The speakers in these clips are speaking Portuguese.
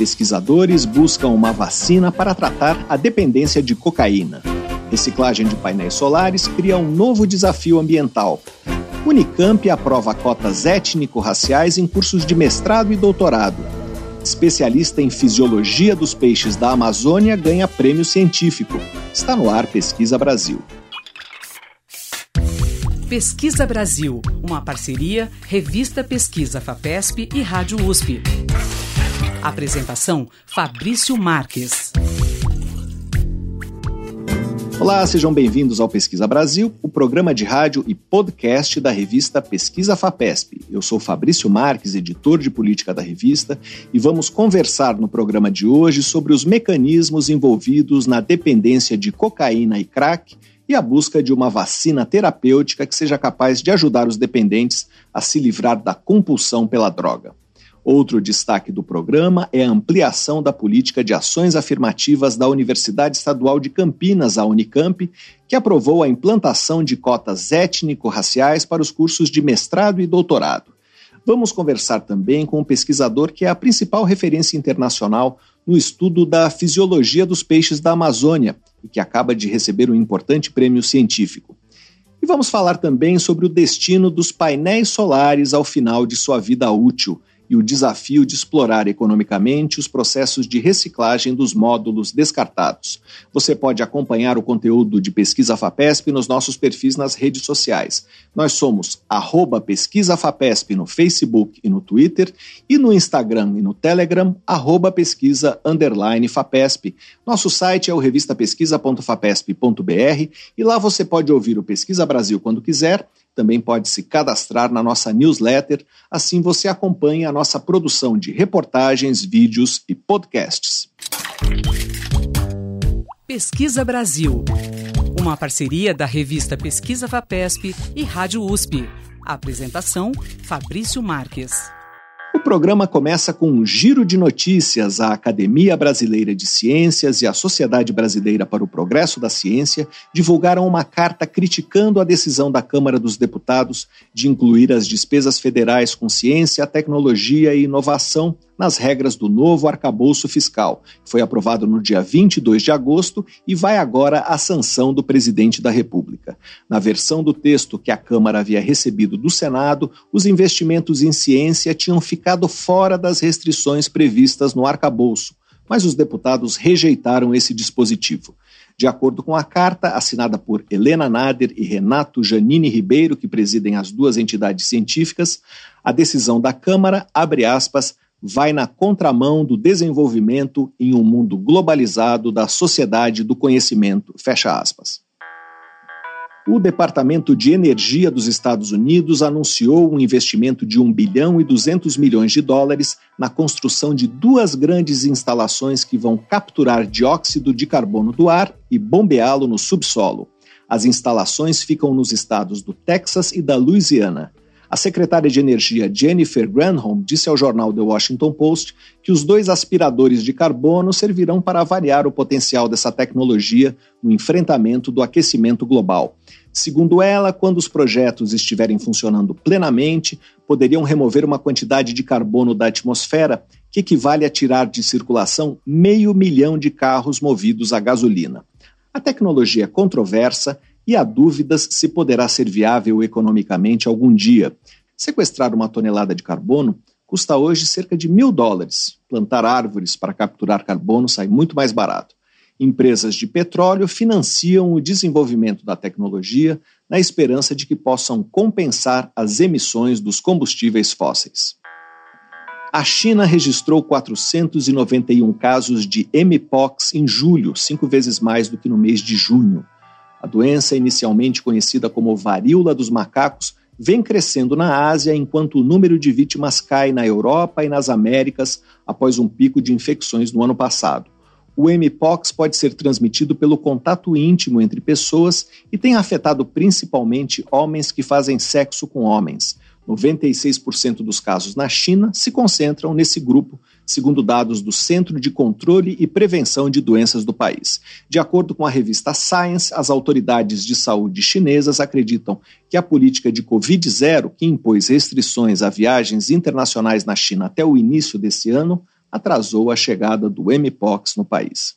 Pesquisadores buscam uma vacina para tratar a dependência de cocaína. Reciclagem de painéis solares cria um novo desafio ambiental. Unicamp aprova cotas étnico-raciais em cursos de mestrado e doutorado. Especialista em fisiologia dos peixes da Amazônia ganha prêmio científico. Está no ar Pesquisa Brasil. Pesquisa Brasil, uma parceria Revista Pesquisa FAPESP e Rádio USP. Apresentação: Fabrício Marques. Olá, sejam bem-vindos ao Pesquisa Brasil, o programa de rádio e podcast da revista Pesquisa FAPESP. Eu sou Fabrício Marques, editor de política da revista, e vamos conversar no programa de hoje sobre os mecanismos envolvidos na dependência de cocaína e crack e a busca de uma vacina terapêutica que seja capaz de ajudar os dependentes a se livrar da compulsão pela droga. Outro destaque do programa é a ampliação da política de ações afirmativas da Universidade Estadual de Campinas, a Unicamp, que aprovou a implantação de cotas étnico-raciais para os cursos de mestrado e doutorado. Vamos conversar também com um pesquisador que é a principal referência internacional no estudo da fisiologia dos peixes da Amazônia e que acaba de receber um importante prêmio científico. E vamos falar também sobre o destino dos painéis solares ao final de sua vida útil e o desafio de explorar economicamente os processos de reciclagem dos módulos descartados. Você pode acompanhar o conteúdo de Pesquisa FAPESP nos nossos perfis nas redes sociais. Nós somos arroba Pesquisa FAPESP no Facebook e no Twitter e no Instagram e no Telegram, arroba pesquisa underline FAPESP. Nosso site é o revistapesquisa.fapesp.br e lá você pode ouvir o Pesquisa Brasil quando quiser também pode se cadastrar na nossa newsletter, assim você acompanha a nossa produção de reportagens, vídeos e podcasts. Pesquisa Brasil, uma parceria da revista Pesquisa Vapesp e Rádio USP. apresentação: Fabrício Marques. O programa começa com um giro de notícias. A Academia Brasileira de Ciências e a Sociedade Brasileira para o Progresso da Ciência divulgaram uma carta criticando a decisão da Câmara dos Deputados de incluir as despesas federais com ciência, tecnologia e inovação nas regras do novo arcabouço fiscal. Foi aprovado no dia 22 de agosto e vai agora à sanção do presidente da República. Na versão do texto que a Câmara havia recebido do Senado, os investimentos em ciência tinham ficado fora das restrições previstas no arcabouço, mas os deputados rejeitaram esse dispositivo. De acordo com a carta, assinada por Helena Nader e Renato Janine Ribeiro, que presidem as duas entidades científicas, a decisão da Câmara, abre aspas, vai na contramão do desenvolvimento em um mundo globalizado da sociedade do conhecimento. Fecha aspas. O Departamento de Energia dos Estados Unidos anunciou um investimento de 1 bilhão e 200 milhões de dólares na construção de duas grandes instalações que vão capturar dióxido de carbono do ar e bombeá-lo no subsolo. As instalações ficam nos estados do Texas e da Louisiana. A secretária de Energia Jennifer Granholm disse ao jornal The Washington Post que os dois aspiradores de carbono servirão para avaliar o potencial dessa tecnologia no enfrentamento do aquecimento global. Segundo ela, quando os projetos estiverem funcionando plenamente, poderiam remover uma quantidade de carbono da atmosfera que equivale a tirar de circulação meio milhão de carros movidos a gasolina. A tecnologia é controversa e há dúvidas se poderá ser viável economicamente algum dia. Sequestrar uma tonelada de carbono custa hoje cerca de mil dólares. Plantar árvores para capturar carbono sai muito mais barato. Empresas de petróleo financiam o desenvolvimento da tecnologia na esperança de que possam compensar as emissões dos combustíveis fósseis. A China registrou 491 casos de Mpox em julho, cinco vezes mais do que no mês de junho. A doença, inicialmente conhecida como varíola dos macacos, vem crescendo na Ásia enquanto o número de vítimas cai na Europa e nas Américas após um pico de infecções no ano passado. O Mpox pode ser transmitido pelo contato íntimo entre pessoas e tem afetado principalmente homens que fazem sexo com homens. 96% dos casos na China se concentram nesse grupo segundo dados do Centro de Controle e Prevenção de Doenças do país. De acordo com a revista Science, as autoridades de saúde chinesas acreditam que a política de Covid-0, que impôs restrições a viagens internacionais na China até o início desse ano, atrasou a chegada do Mpox no país.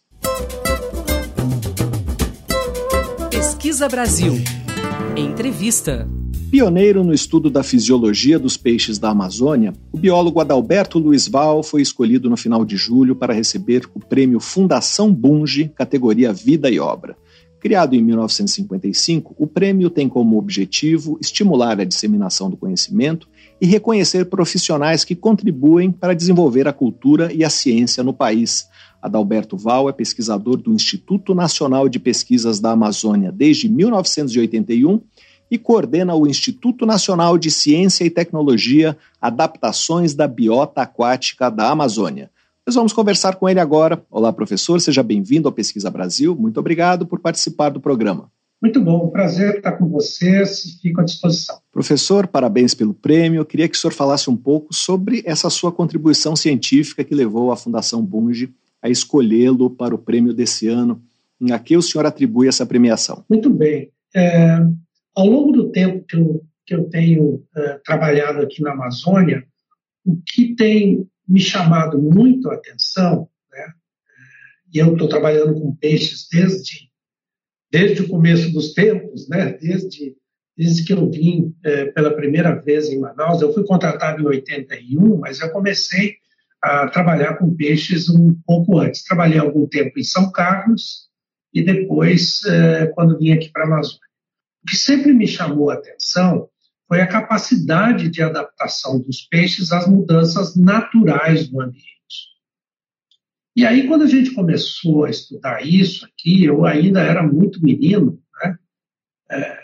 Pesquisa Brasil. Entrevista. Pioneiro no estudo da fisiologia dos peixes da Amazônia, o biólogo Adalberto Luiz Val foi escolhido no final de julho para receber o prêmio Fundação Bunge, categoria Vida e Obra. Criado em 1955, o prêmio tem como objetivo estimular a disseminação do conhecimento e reconhecer profissionais que contribuem para desenvolver a cultura e a ciência no país. Adalberto Val é pesquisador do Instituto Nacional de Pesquisas da Amazônia desde 1981 e coordena o Instituto Nacional de Ciência e Tecnologia Adaptações da Biota Aquática da Amazônia. Nós vamos conversar com ele agora. Olá, professor, seja bem-vindo ao Pesquisa Brasil. Muito obrigado por participar do programa. Muito bom, prazer estar com vocês, fico à disposição. Professor, parabéns pelo prêmio. Eu queria que o senhor falasse um pouco sobre essa sua contribuição científica que levou a Fundação Bunge a escolhê-lo para o prêmio desse ano. A que o senhor atribui essa premiação? Muito bem. É, ao longo do tempo que eu, que eu tenho uh, trabalhado aqui na Amazônia, o que tem me chamado muito a atenção, né, e eu estou trabalhando com peixes desde, desde o começo dos tempos, né, desde, desde que eu vim uh, pela primeira vez em Manaus, eu fui contratado em 81, mas eu comecei a trabalhar com peixes um pouco antes. Trabalhei algum tempo em São Carlos e depois, quando vim aqui para a Amazônia. O que sempre me chamou a atenção foi a capacidade de adaptação dos peixes às mudanças naturais do ambiente. E aí, quando a gente começou a estudar isso aqui, eu ainda era muito menino, né? é,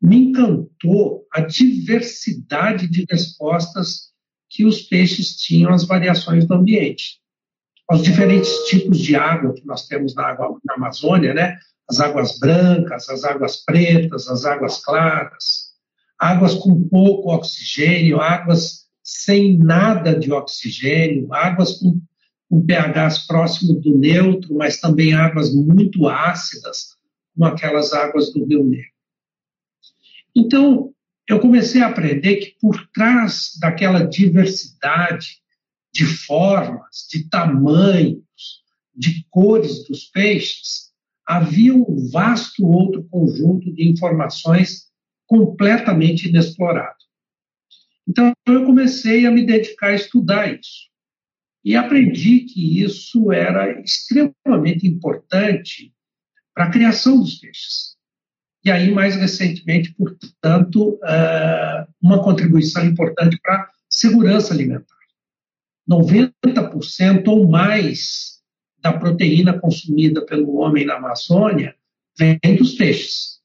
me encantou a diversidade de respostas que os peixes tinham às variações do ambiente. Os diferentes tipos de água que nós temos na, água, na Amazônia, né? as águas brancas, as águas pretas, as águas claras, águas com pouco oxigênio, águas sem nada de oxigênio, águas com, com pHs próximo do neutro, mas também águas muito ácidas, como aquelas águas do Rio Negro. Então, eu comecei a aprender que por trás daquela diversidade de formas, de tamanhos, de cores dos peixes, havia um vasto outro conjunto de informações completamente inexplorado. Então, eu comecei a me dedicar a estudar isso. E aprendi que isso era extremamente importante para a criação dos peixes. E aí, mais recentemente, portanto, eh, uma contribuição importante para a segurança alimentar. 90% ou mais da proteína consumida pelo homem na Amazônia vem dos peixes.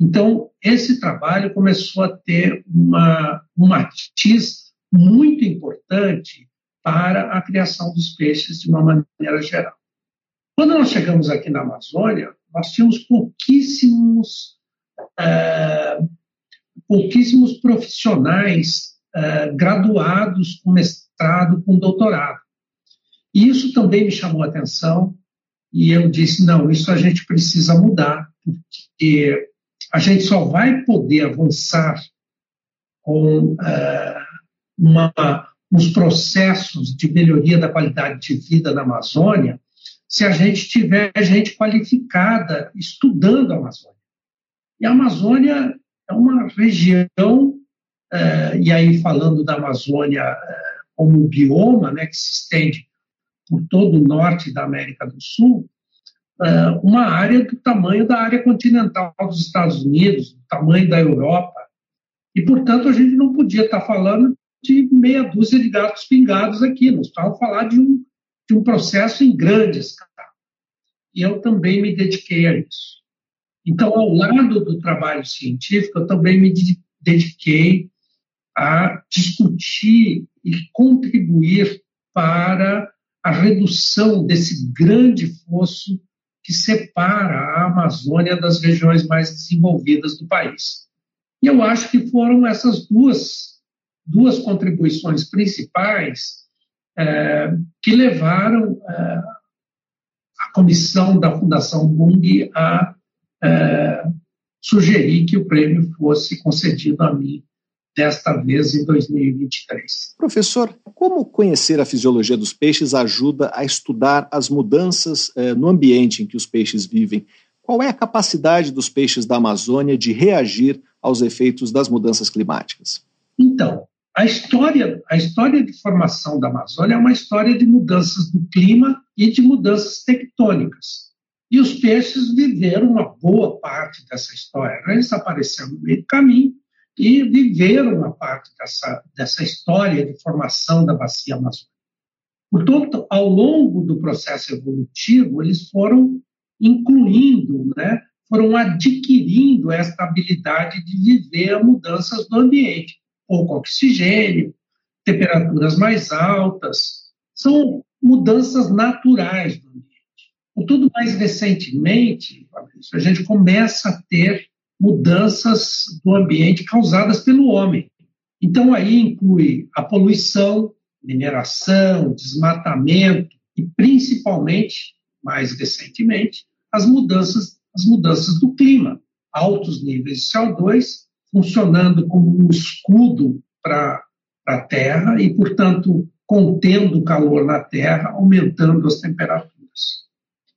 Então, esse trabalho começou a ter uma, um matiz muito importante para a criação dos peixes de uma maneira geral. Quando nós chegamos aqui na Amazônia, nós tínhamos pouquíssimos, uh, pouquíssimos profissionais uh, graduados com mestrado, com doutorado. E isso também me chamou a atenção e eu disse: não, isso a gente precisa mudar, porque a gente só vai poder avançar com uh, uma, uns processos de melhoria da qualidade de vida na Amazônia se a gente tiver gente qualificada estudando a Amazônia. E a Amazônia é uma região, uh, e aí falando da Amazônia uh, como bioma, né, que se estende por todo o norte da América do Sul, é, uma área do tamanho da área continental dos Estados Unidos, do tamanho da Europa. E, portanto, a gente não podia estar falando de meia dúzia de gatos pingados aqui, nós estávamos falando de um, de um processo em grande escala. E eu também me dediquei a isso. Então, ao lado do trabalho científico, eu também me dediquei a discutir e contribuir para a redução desse grande fosso que separa a Amazônia das regiões mais desenvolvidas do país. E eu acho que foram essas duas, duas contribuições principais é, que levaram é, a comissão da Fundação Bung a é, sugerir que o prêmio fosse concedido a mim desta vez em 2023. Professor, como conhecer a fisiologia dos peixes ajuda a estudar as mudanças eh, no ambiente em que os peixes vivem? Qual é a capacidade dos peixes da Amazônia de reagir aos efeitos das mudanças climáticas? Então, a história, a história de formação da Amazônia é uma história de mudanças do clima e de mudanças tectônicas. E os peixes viveram uma boa parte dessa história. Eles apareceram no meio do caminho e viveram uma parte dessa, dessa história de formação da bacia amazônica. Portanto, ao longo do processo evolutivo, eles foram incluindo, né, foram adquirindo esta habilidade de viver mudanças do ambiente, pouco oxigênio, temperaturas mais altas, são mudanças naturais do ambiente. Tudo mais recentemente, a gente começa a ter mudanças do ambiente causadas pelo homem. Então, aí inclui a poluição, mineração, desmatamento e, principalmente, mais recentemente, as mudanças, as mudanças do clima. Altos níveis de CO2 funcionando como um escudo para a Terra e, portanto, contendo o calor na Terra, aumentando as temperaturas.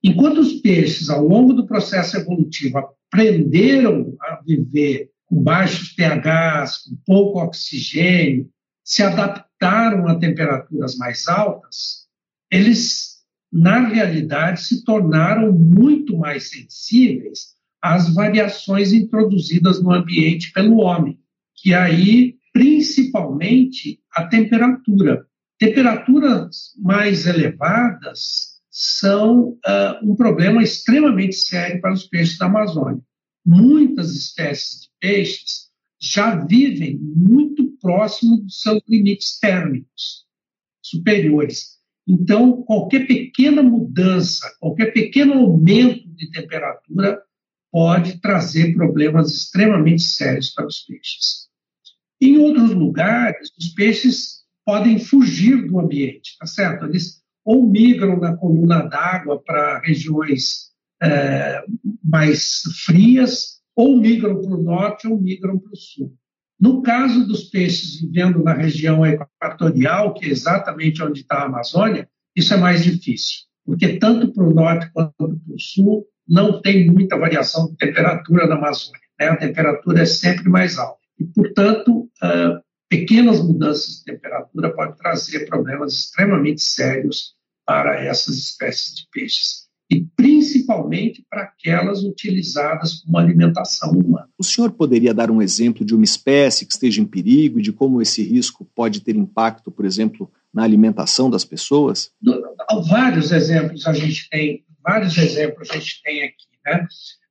Enquanto os peixes, ao longo do processo evolutivo, aprenderam a viver com baixos pHs, com pouco oxigênio, se adaptaram a temperaturas mais altas, eles, na realidade, se tornaram muito mais sensíveis às variações introduzidas no ambiente pelo homem, que aí, principalmente, a temperatura. Temperaturas mais elevadas são uh, um problema extremamente sério para os peixes da Amazônia. Muitas espécies de peixes já vivem muito próximo dos seus limites térmicos superiores. Então, qualquer pequena mudança, qualquer pequeno aumento de temperatura pode trazer problemas extremamente sérios para os peixes. Em outros lugares, os peixes podem fugir do ambiente, tá certo? Eles ou migram na coluna d'água para regiões é, mais frias, ou migram para o norte ou migram para o sul. No caso dos peixes vivendo na região equatorial, que é exatamente onde está a Amazônia, isso é mais difícil, porque tanto para o norte quanto para o sul não tem muita variação de temperatura na Amazônia. Né? A temperatura é sempre mais alta. E, portanto, uh, pequenas mudanças de temperatura podem trazer problemas extremamente sérios para essas espécies de peixes e principalmente para aquelas utilizadas como alimentação humana. O senhor poderia dar um exemplo de uma espécie que esteja em perigo e de como esse risco pode ter impacto, por exemplo, na alimentação das pessoas? Vários exemplos a gente tem, vários exemplos a gente tem aqui, né?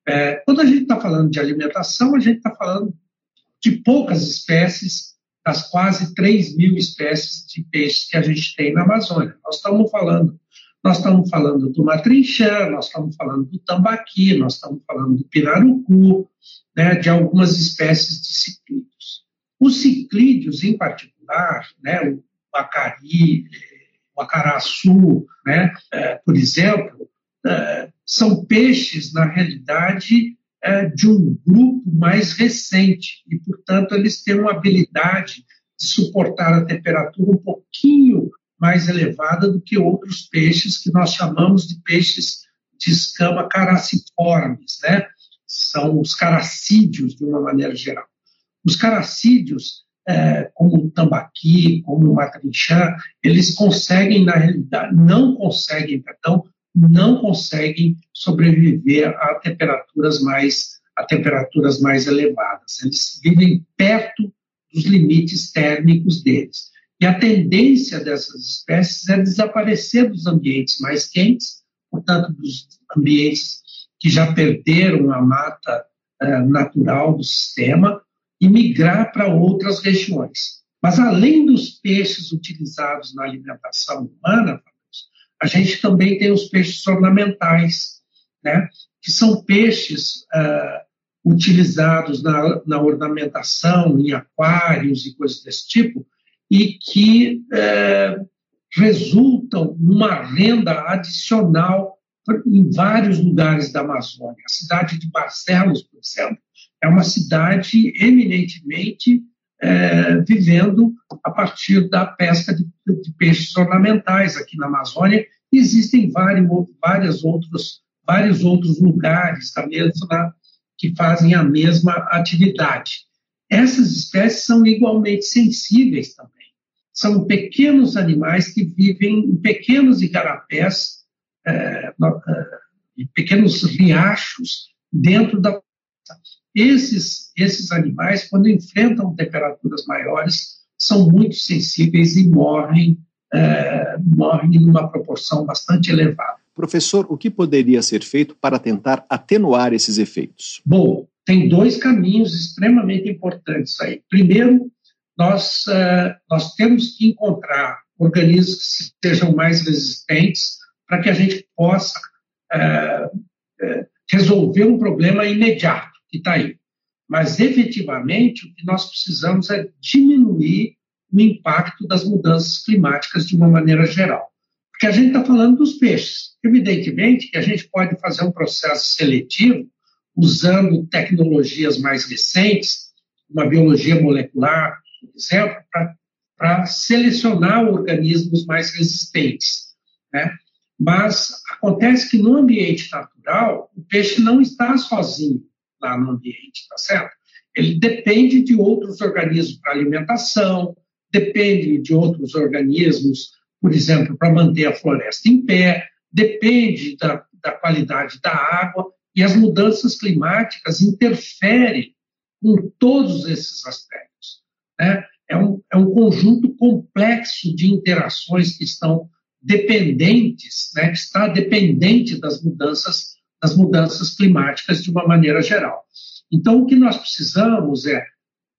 É, quando a gente está falando de alimentação, a gente está falando de poucas espécies das quase 3 mil espécies de peixes que a gente tem na Amazônia. Nós estamos falando, nós estamos falando do matrinchã, nós estamos falando do tambaqui, nós estamos falando do pirarucu, né, de algumas espécies de ciclídeos. Os ciclídeos, em particular, né, o acari, o acaraçu, né, é, por exemplo, é, são peixes, na realidade, é, de um grupo mais recente e, portanto, eles têm uma habilidade de suportar a temperatura um pouquinho mais elevada do que outros peixes que nós chamamos de peixes de escama caraciformes, né? São os caracídeos, de uma maneira geral. Os caracídeos, é, como o tambaqui, como o matrinchã, eles conseguem, na realidade, não conseguem, perdão, não conseguem sobreviver a temperaturas mais a temperaturas mais elevadas. Eles vivem perto dos limites térmicos deles. E a tendência dessas espécies é desaparecer dos ambientes mais quentes, portanto, dos ambientes que já perderam a mata eh, natural do sistema, e migrar para outras regiões. Mas, além dos peixes utilizados na alimentação humana, a gente também tem os peixes ornamentais, né? que são peixes uh, utilizados na, na, ornamentação, em aquários e coisas desse tipo, e que uh, resultam numa renda adicional em vários lugares da Amazônia. A cidade de Barcelos, por exemplo, é uma cidade eminentemente é, vivendo a partir da pesca de, de, peixes ornamentais aqui na Amazônia. Existem vários, vários, outros, vários outros lugares da mesma, que fazem a mesma atividade. Essas espécies são igualmente sensíveis também. São pequenos animais que vivem em pequenos igarapés, é, é, pequenos riachos dentro da esses, esses animais, quando enfrentam temperaturas maiores, são muito sensíveis e morrem, é, morrem numa proporção bastante elevada. Professor, o que poderia ser feito para tentar atenuar esses efeitos? Bom, tem dois caminhos extremamente importantes aí. Primeiro, nós, uh, nós temos que encontrar organismos que sejam mais resistentes para que a gente possa uh, uh, resolver um problema imediato que está aí. Mas, efetivamente, o que nós precisamos é diminuir o impacto das mudanças climáticas de uma maneira geral. Porque a gente está falando dos peixes. Evidentemente que a gente pode fazer um processo seletivo usando tecnologias mais recentes, uma biologia molecular, por exemplo, para selecionar organismos mais resistentes. Né? Mas acontece que no ambiente natural, o peixe não está sozinho lá no ambiente, tá certo? Ele depende de outros organismos para alimentação, depende de outros organismos, por exemplo, para manter a floresta em pé, depende da, da qualidade da água, e as mudanças climáticas interferem com todos esses aspectos. Né? É, um, é um conjunto complexo de interações que estão dependentes, né? está dependente das mudanças das mudanças climáticas de uma maneira geral. Então, o que nós precisamos é,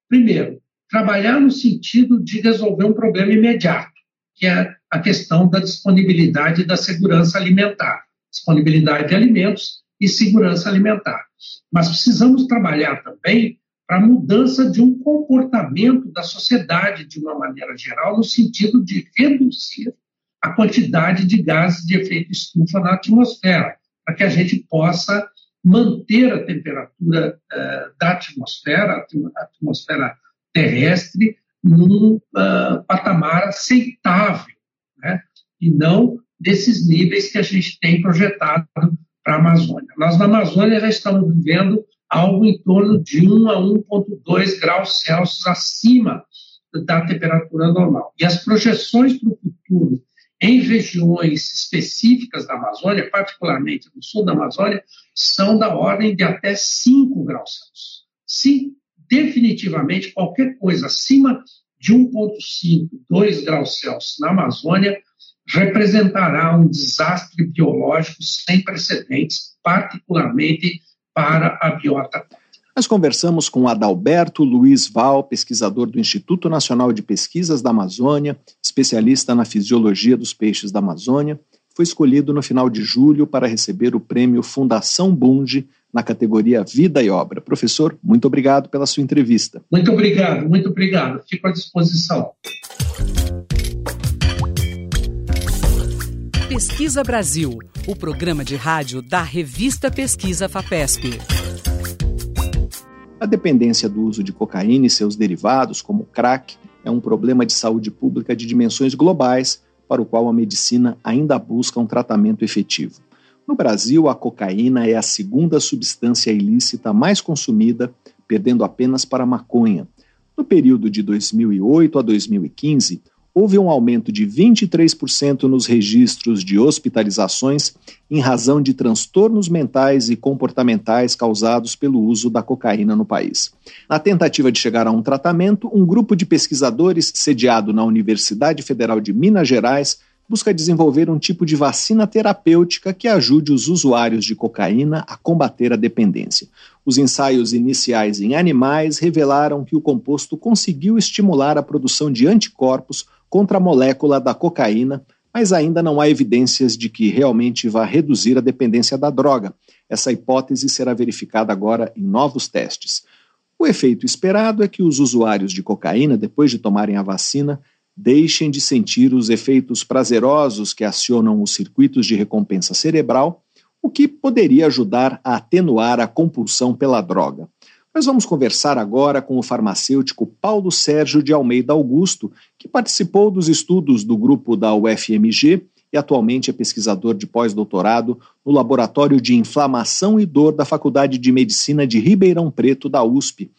primeiro, trabalhar no sentido de resolver um problema imediato, que é a questão da disponibilidade e da segurança alimentar, disponibilidade de alimentos e segurança alimentar. Mas precisamos trabalhar também para a mudança de um comportamento da sociedade de uma maneira geral, no sentido de reduzir a quantidade de gases de efeito estufa na atmosfera para que a gente possa manter a temperatura uh, da atmosfera, a atmosfera terrestre, num uh, patamar aceitável, né? e não desses níveis que a gente tem projetado para a Amazônia. Nós, na Amazônia, já estamos vivendo algo em torno de 1 a 1,2 graus Celsius acima da temperatura normal. E as projeções para o futuro em regiões específicas da Amazônia, particularmente no sul da Amazônia, são da ordem de até 5 graus Celsius. Definitivamente, qualquer coisa acima de 1,5, 2 graus Celsius na Amazônia representará um desastre biológico sem precedentes, particularmente para a biota nós conversamos com Adalberto Luiz Val, pesquisador do Instituto Nacional de Pesquisas da Amazônia, especialista na fisiologia dos peixes da Amazônia. Foi escolhido no final de julho para receber o prêmio Fundação Bunge na categoria Vida e Obra. Professor, muito obrigado pela sua entrevista. Muito obrigado, muito obrigado. Fico à disposição. Pesquisa Brasil, o programa de rádio da revista Pesquisa FAPESP. A dependência do uso de cocaína e seus derivados, como crack, é um problema de saúde pública de dimensões globais para o qual a medicina ainda busca um tratamento efetivo. No Brasil, a cocaína é a segunda substância ilícita mais consumida, perdendo apenas para a maconha. No período de 2008 a 2015, houve um aumento de 23% nos registros de hospitalizações em razão de transtornos mentais e comportamentais causados pelo uso da cocaína no país. Na tentativa de chegar a um tratamento, um grupo de pesquisadores sediado na Universidade Federal de Minas Gerais busca desenvolver um tipo de vacina terapêutica que ajude os usuários de cocaína a combater a dependência. Os ensaios iniciais em animais revelaram que o composto conseguiu estimular a produção de anticorpos contra a molécula da cocaína, mas ainda não há evidências de que realmente vá reduzir a dependência da droga. Essa hipótese será verificada agora em novos testes. O efeito esperado é que os usuários de cocaína, depois de tomarem a vacina, deixem de sentir os efeitos prazerosos que acionam os circuitos de recompensa cerebral, o que poderia ajudar a atenuar a compulsão pela droga. Nós vamos conversar agora com o farmacêutico Paulo Sérgio de Almeida Augusto, que participou dos estudos do grupo da UFMG e atualmente é pesquisador de pós-doutorado no Laboratório de Inflamação e Dor da Faculdade de Medicina de Ribeirão Preto, da USP.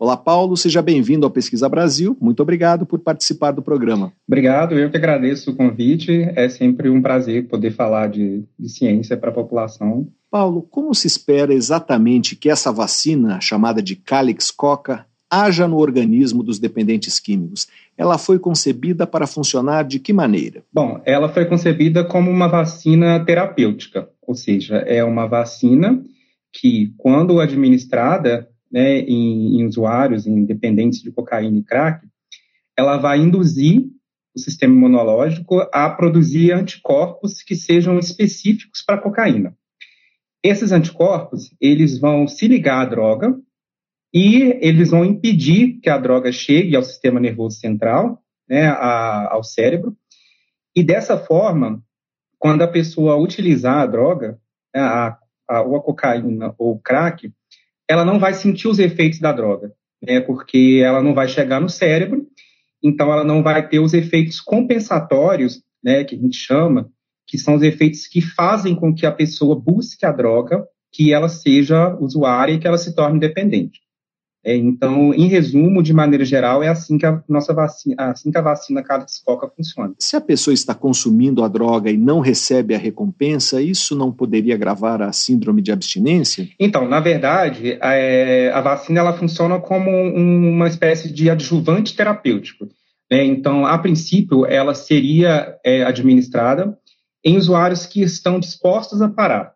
Olá, Paulo, seja bem-vindo ao Pesquisa Brasil. Muito obrigado por participar do programa. Obrigado, eu que agradeço o convite. É sempre um prazer poder falar de, de ciência para a população. Paulo, como se espera exatamente que essa vacina, chamada de Calix Coca, haja no organismo dos dependentes químicos? Ela foi concebida para funcionar de que maneira? Bom, ela foi concebida como uma vacina terapêutica, ou seja, é uma vacina que, quando administrada, né, em, em usuários, em dependentes de cocaína e crack, ela vai induzir o sistema imunológico a produzir anticorpos que sejam específicos para a cocaína. Esses anticorpos, eles vão se ligar à droga e eles vão impedir que a droga chegue ao sistema nervoso central, né, a, ao cérebro, e dessa forma, quando a pessoa utilizar a droga, né, a, a, ou a cocaína ou o crack, ela não vai sentir os efeitos da droga, né, porque ela não vai chegar no cérebro, então ela não vai ter os efeitos compensatórios, né, que a gente chama, que são os efeitos que fazem com que a pessoa busque a droga, que ela seja usuária e que ela se torne dependente. É, então, em resumo, de maneira geral, é assim que a nossa vacina, assim que a vacina Coca funciona. Se a pessoa está consumindo a droga e não recebe a recompensa, isso não poderia agravar a síndrome de abstinência? Então, na verdade, a, é, a vacina ela funciona como um, uma espécie de adjuvante terapêutico. Né? Então, a princípio, ela seria é, administrada em usuários que estão dispostos a parar.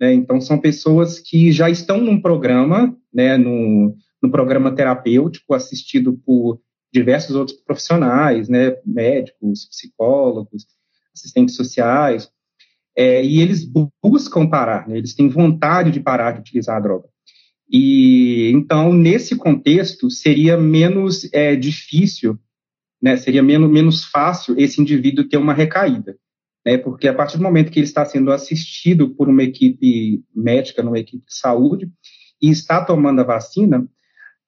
Né? Então, são pessoas que já estão num programa, né, no, no programa terapêutico, assistido por diversos outros profissionais, né, médicos, psicólogos, assistentes sociais, é, e eles buscam parar, né, eles têm vontade de parar de utilizar a droga. E então, nesse contexto, seria menos é, difícil, né, seria menos, menos fácil esse indivíduo ter uma recaída. Né, porque a partir do momento que ele está sendo assistido por uma equipe médica, numa equipe de saúde, e está tomando a vacina,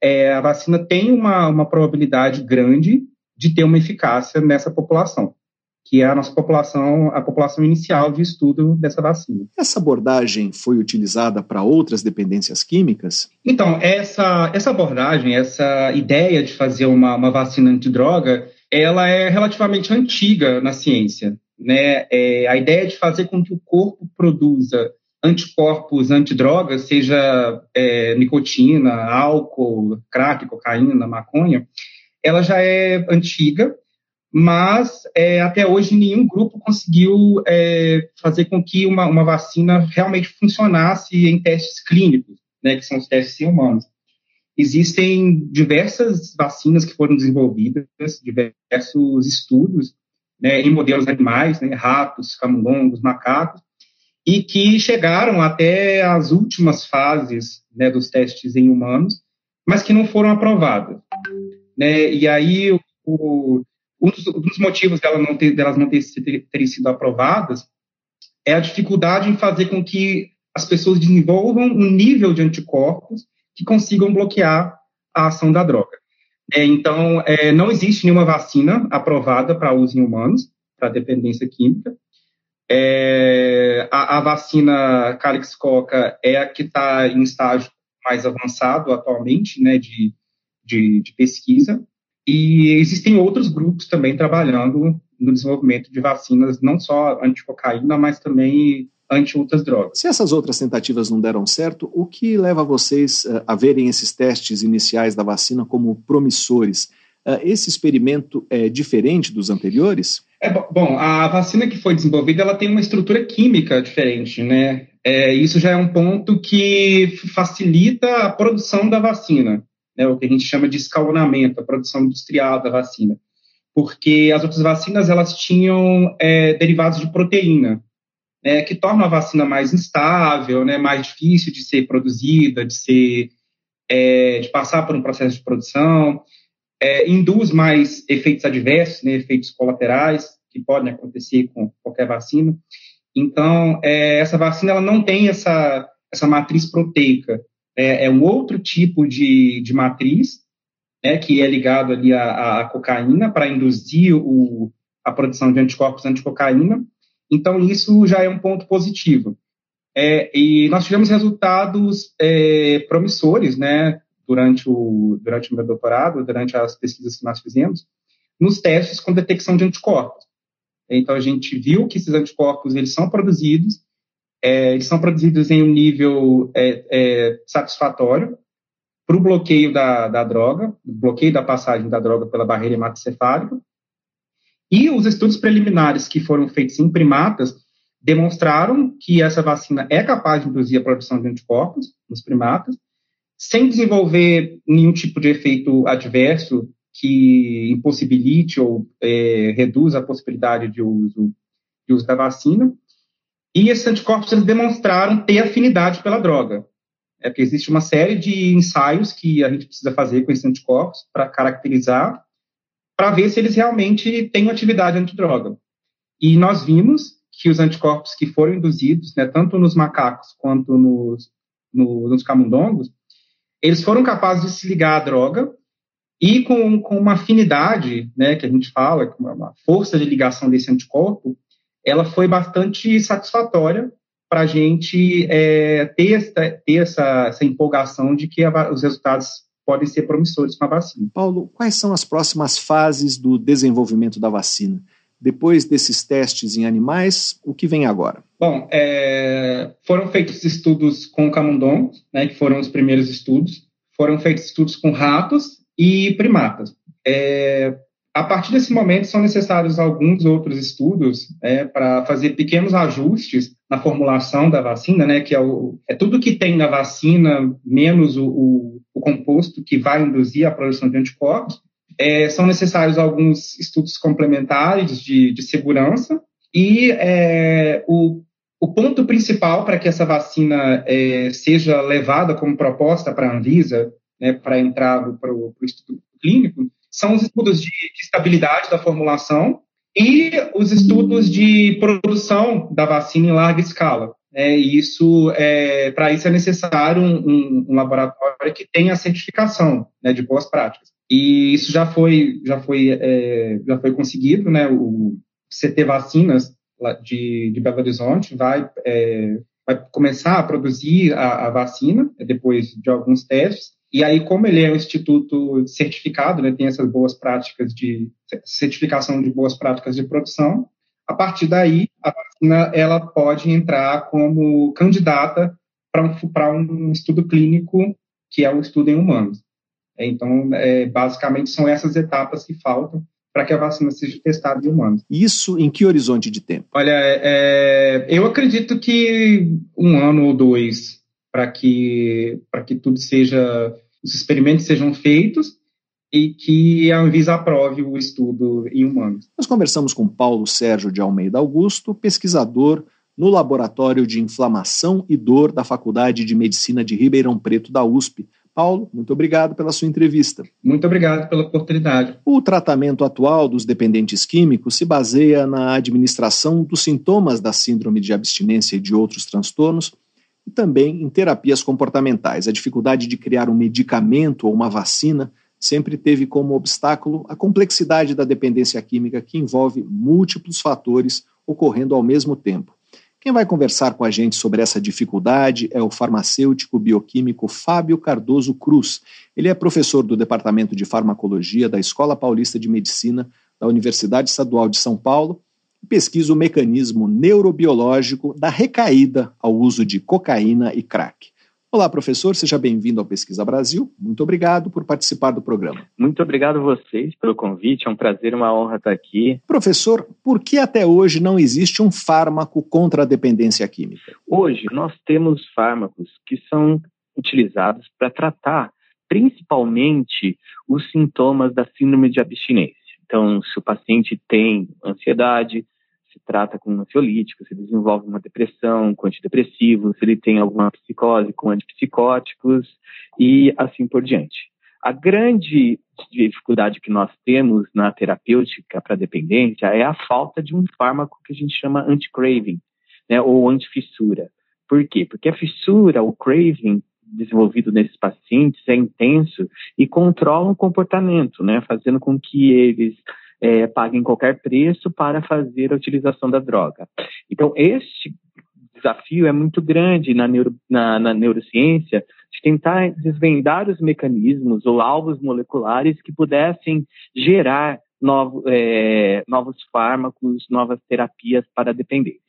é, a vacina tem uma, uma probabilidade grande de ter uma eficácia nessa população, que é a nossa população, a população inicial de estudo dessa vacina. Essa abordagem foi utilizada para outras dependências químicas? Então, essa, essa abordagem, essa ideia de fazer uma, uma vacina antidroga, ela é relativamente antiga na ciência. Né? É, a ideia de fazer com que o corpo produza anticorpos antidrogas, seja é, nicotina, álcool, crack, cocaína, maconha, ela já é antiga, mas é, até hoje nenhum grupo conseguiu é, fazer com que uma, uma, vacina realmente funcionasse em testes clínicos, né, que são os testes em humanos. Existem diversas vacinas que foram desenvolvidas, diversos estudos né, em modelos animais, né, ratos, camundongos, macacos, e que chegaram até as últimas fases né, dos testes em humanos, mas que não foram aprovadas. Né? E aí, o, um, dos, um, dos, motivos não ter, delas não terem ter sido aprovadas é a dificuldade em fazer com que as pessoas desenvolvam um nível de anticorpos que consigam bloquear a ação da droga. É, então, é, não existe nenhuma vacina aprovada para uso em humanos, para dependência química, é, a, a, vacina Calix Coca é a que está em estágio mais avançado atualmente, né, de, de, de, pesquisa. E existem outros grupos também trabalhando no desenvolvimento de vacinas, não só anti-cocaína, mas também anti outras drogas. Se essas outras tentativas não deram certo, o que leva vocês uh, a verem esses testes iniciais da vacina como promissores? Uh, esse experimento é diferente dos anteriores? É, bom, a vacina que foi desenvolvida ela tem uma estrutura química diferente, né? É, isso já é um ponto que facilita a produção da vacina, né? o que a gente chama de escalonamento, a produção industrial da vacina. Porque as outras vacinas elas tinham é, derivados de proteína, né? que torna a vacina mais instável, né? mais difícil de ser produzida, de ser é, de passar por um processo de produção é, induz mais efeitos adversos, né, efeitos colaterais, que podem acontecer com qualquer vacina. Então, é, essa vacina ela não tem essa, essa matriz proteica é, é um outro tipo de, de matriz, né, que é ligado ali à, à cocaína para induzir o, a produção de anticorpos anticocaína. Então, isso já é um ponto positivo. É, e nós tivemos resultados é, promissores, né, durante o, durante o meu doutorado, durante as pesquisas que nós fizemos, nos testes com detecção de anticorpos. Então, a gente viu que esses anticorpos, eles são produzidos, é, eles são produzidos em um nível é, é, satisfatório para o bloqueio da, da droga, bloqueio da passagem da droga pela barreira hematocefálica. E os estudos preliminares que foram feitos em primatas demonstraram que essa vacina é capaz de induzir a produção de anticorpos nos primatas, sem desenvolver nenhum tipo de efeito adverso que impossibilite ou é, reduza a possibilidade de uso, de uso da vacina. E esses anticorpos eles demonstraram ter afinidade pela droga. É porque existe uma série de ensaios que a gente precisa fazer com esses anticorpos para caracterizar, para ver se eles realmente têm atividade antidroga. E nós vimos que os anticorpos que foram induzidos, né, tanto nos macacos quanto nos, no, nos camundongos, eles foram capazes de se ligar à droga e com, com uma afinidade, né, que a gente fala, com uma força de ligação desse anticorpo, ela foi bastante satisfatória para a gente é, ter, essa, ter essa, essa empolgação de que a, os resultados podem ser promissores com a vacina. Paulo, quais são as próximas fases do desenvolvimento da vacina? Depois desses testes em animais, o que vem agora? Bom, é, foram feitos estudos com camundongos, né, que foram os primeiros estudos. Foram feitos estudos com ratos e primatas. É, a partir desse momento, são necessários alguns outros estudos é, para fazer pequenos ajustes na formulação da vacina, né, que é, o, é tudo que tem na vacina, menos o, o, o composto que vai induzir a produção de anticorpos, é, são necessários alguns estudos complementares de, de segurança e é, o, o ponto principal para que essa vacina é, seja levada como proposta para a Anvisa, né, para entrar para o estudo clínico, são os estudos de, de estabilidade da formulação e os estudos de produção da vacina em larga escala. É, isso, é, para isso é necessário um, um, um, laboratório que tenha certificação né, de boas práticas. E isso já foi, já foi, é, já foi conseguido, né? O CT Vacinas de, de Belo Horizonte vai, é, vai começar a produzir a, a, vacina depois de alguns testes. E aí, como ele é um instituto certificado, né, tem essas boas práticas de certificação de boas práticas de produção, a partir daí a vacina ela pode entrar como candidata para um, um estudo clínico que é o estudo em humanos. É, então, é, basicamente, são essas etapas que faltam para que a vacina seja testada em humanos. Isso em que horizonte de tempo? Olha, é, eu acredito que um ano ou dois para que, que tudo seja, os experimentos sejam feitos e que a Anvisa aprove o estudo em humanos. Nós conversamos com Paulo Sérgio de Almeida Augusto, pesquisador no Laboratório de Inflamação e Dor da Faculdade de Medicina de Ribeirão Preto da USP, Paulo, muito obrigado pela sua entrevista. Muito obrigado pela oportunidade. O tratamento atual dos dependentes químicos se baseia na administração dos sintomas da síndrome de abstinência e de outros transtornos e também em terapias comportamentais. A dificuldade de criar um medicamento ou uma vacina sempre teve como obstáculo a complexidade da dependência química que envolve múltiplos fatores ocorrendo ao mesmo tempo. Quem vai conversar com a gente sobre essa dificuldade é o farmacêutico bioquímico Fábio Cardoso Cruz. Ele é professor do Departamento de Farmacologia da Escola Paulista de Medicina da Universidade Estadual de São Paulo e pesquisa o mecanismo neurobiológico da recaída ao uso de cocaína e crack. Olá, professor, seja bem-vindo ao Pesquisa Brasil. Muito obrigado por participar do programa. Muito obrigado a vocês pelo convite, é um prazer, uma honra estar aqui. Professor, por que até hoje não existe um fármaco contra a dependência química? Hoje nós temos fármacos que são utilizados para tratar principalmente os sintomas da síndrome de abstinência. Então, se o paciente tem ansiedade, se trata com ansiolítico, se desenvolve uma depressão com antidepressivos, se ele tem alguma psicose com antipsicóticos e assim por diante. A grande dificuldade que nós temos na terapêutica para dependência é a falta de um fármaco que a gente chama anti-craving, né, ou anti-fissura. Por quê? Porque a fissura, o craving, desenvolvido nesses pacientes é intenso e controla o comportamento, né, fazendo com que eles é, paguem qualquer preço para fazer a utilização da droga. Então, este desafio é muito grande na, neuro, na, na neurociência de tentar desvendar os mecanismos ou alvos moleculares que pudessem gerar novo, é, novos fármacos, novas terapias para a dependência.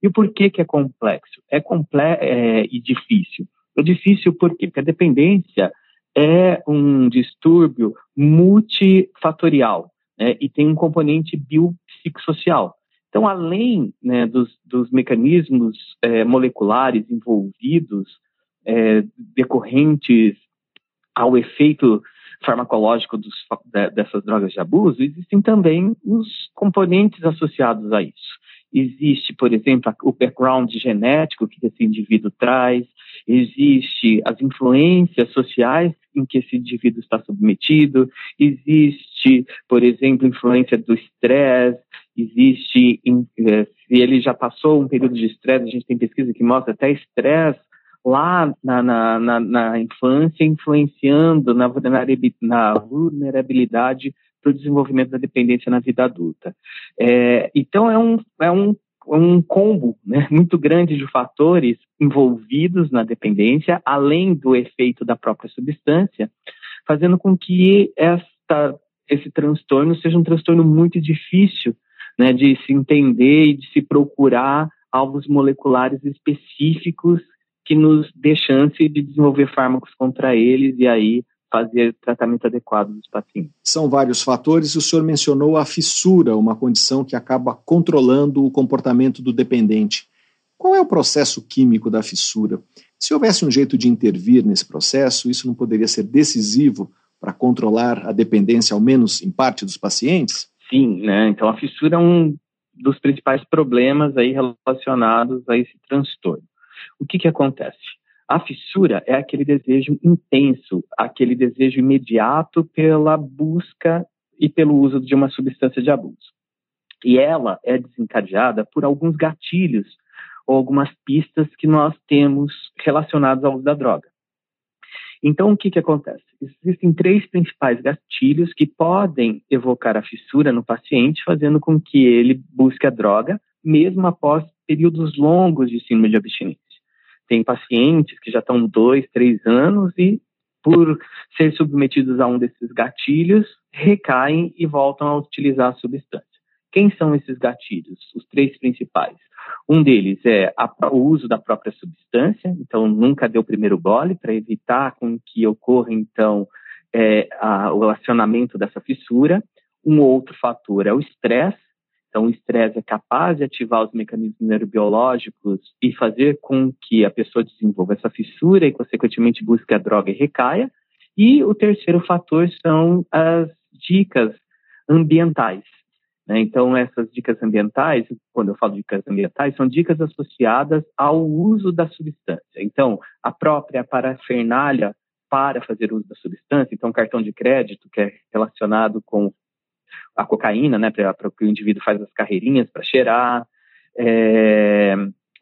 E o porquê que é complexo? É complexo é, e difícil. É difícil por quê? Porque a dependência é um distúrbio multifatorial né, e tem um componente biopsicossocial. Então, além né, dos, dos, mecanismos é, moleculares envolvidos, é, decorrentes ao efeito farmacológico dos, dessas drogas de abuso, existem também os componentes associados a isso. Existe, por exemplo, o background genético que esse indivíduo traz, existe as influências sociais em que esse indivíduo está submetido, existe, por exemplo, influência do estresse, existe, eh, se ele já passou um período de estresse, a gente tem pesquisa que mostra até estresse lá na, na, na, na infância, influenciando na vulnerabilidade para o desenvolvimento da dependência na vida adulta. É, então, é um, é um, um combo né, muito grande de fatores envolvidos na dependência, além do efeito da própria substância, fazendo com que esta, esse transtorno seja um transtorno muito difícil né, de se entender e de se procurar alvos moleculares específicos que nos dê chance de desenvolver fármacos contra eles e aí fazer tratamento adequado dos pacientes. São vários fatores, o senhor mencionou a fissura, uma condição que acaba controlando o comportamento do dependente. Qual é o processo químico da fissura? Se houvesse um jeito de intervir nesse processo, isso não poderia ser decisivo para controlar a dependência, ao menos em parte dos pacientes? Sim, né? Então a fissura é um dos principais problemas aí relacionados a esse transtorno. O que, que acontece? A fissura é aquele desejo intenso, aquele desejo imediato pela busca e pelo uso de uma substância de abuso. E ela é desencadeada por alguns gatilhos ou algumas pistas que nós temos relacionados ao uso da droga. Então, o que, que acontece? Existem três principais gatilhos que podem evocar a fissura no paciente, fazendo com que ele busque a droga, mesmo após períodos longos de síndrome de abstinência. Tem pacientes que já estão dois, três anos e, por ser submetidos a um desses gatilhos, recaem e voltam a utilizar a substância. Quem são esses gatilhos? Os três principais. Um deles é a, o uso da própria substância, então nunca deu o primeiro gole para evitar com que ocorra então é, a, o acionamento dessa fissura. Um outro fator é o estresse, então, o estresse é capaz de ativar os mecanismos neurobiológicos e fazer com que a pessoa desenvolva essa fissura e, consequentemente, busque a droga e recaia. E o terceiro fator são as dicas ambientais. Né? Então, essas dicas ambientais, quando eu falo dicas ambientais, são dicas associadas ao uso da substância. Então, a própria parafernália para fazer uso da substância, então, cartão de crédito, que é relacionado com a cocaína, né, para que o indivíduo faz as carreirinhas para cheirar, é,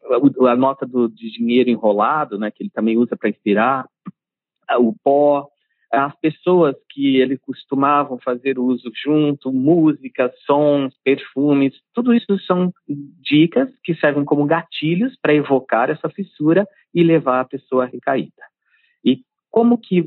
a, a, nota do, de dinheiro enrolado, né, que ele também usa para inspirar, o pó, as pessoas que ele costumavam fazer uso junto, músicas, sons, perfumes, tudo isso são dicas que servem como gatilhos para evocar essa fissura e levar a pessoa a recaída. E como que,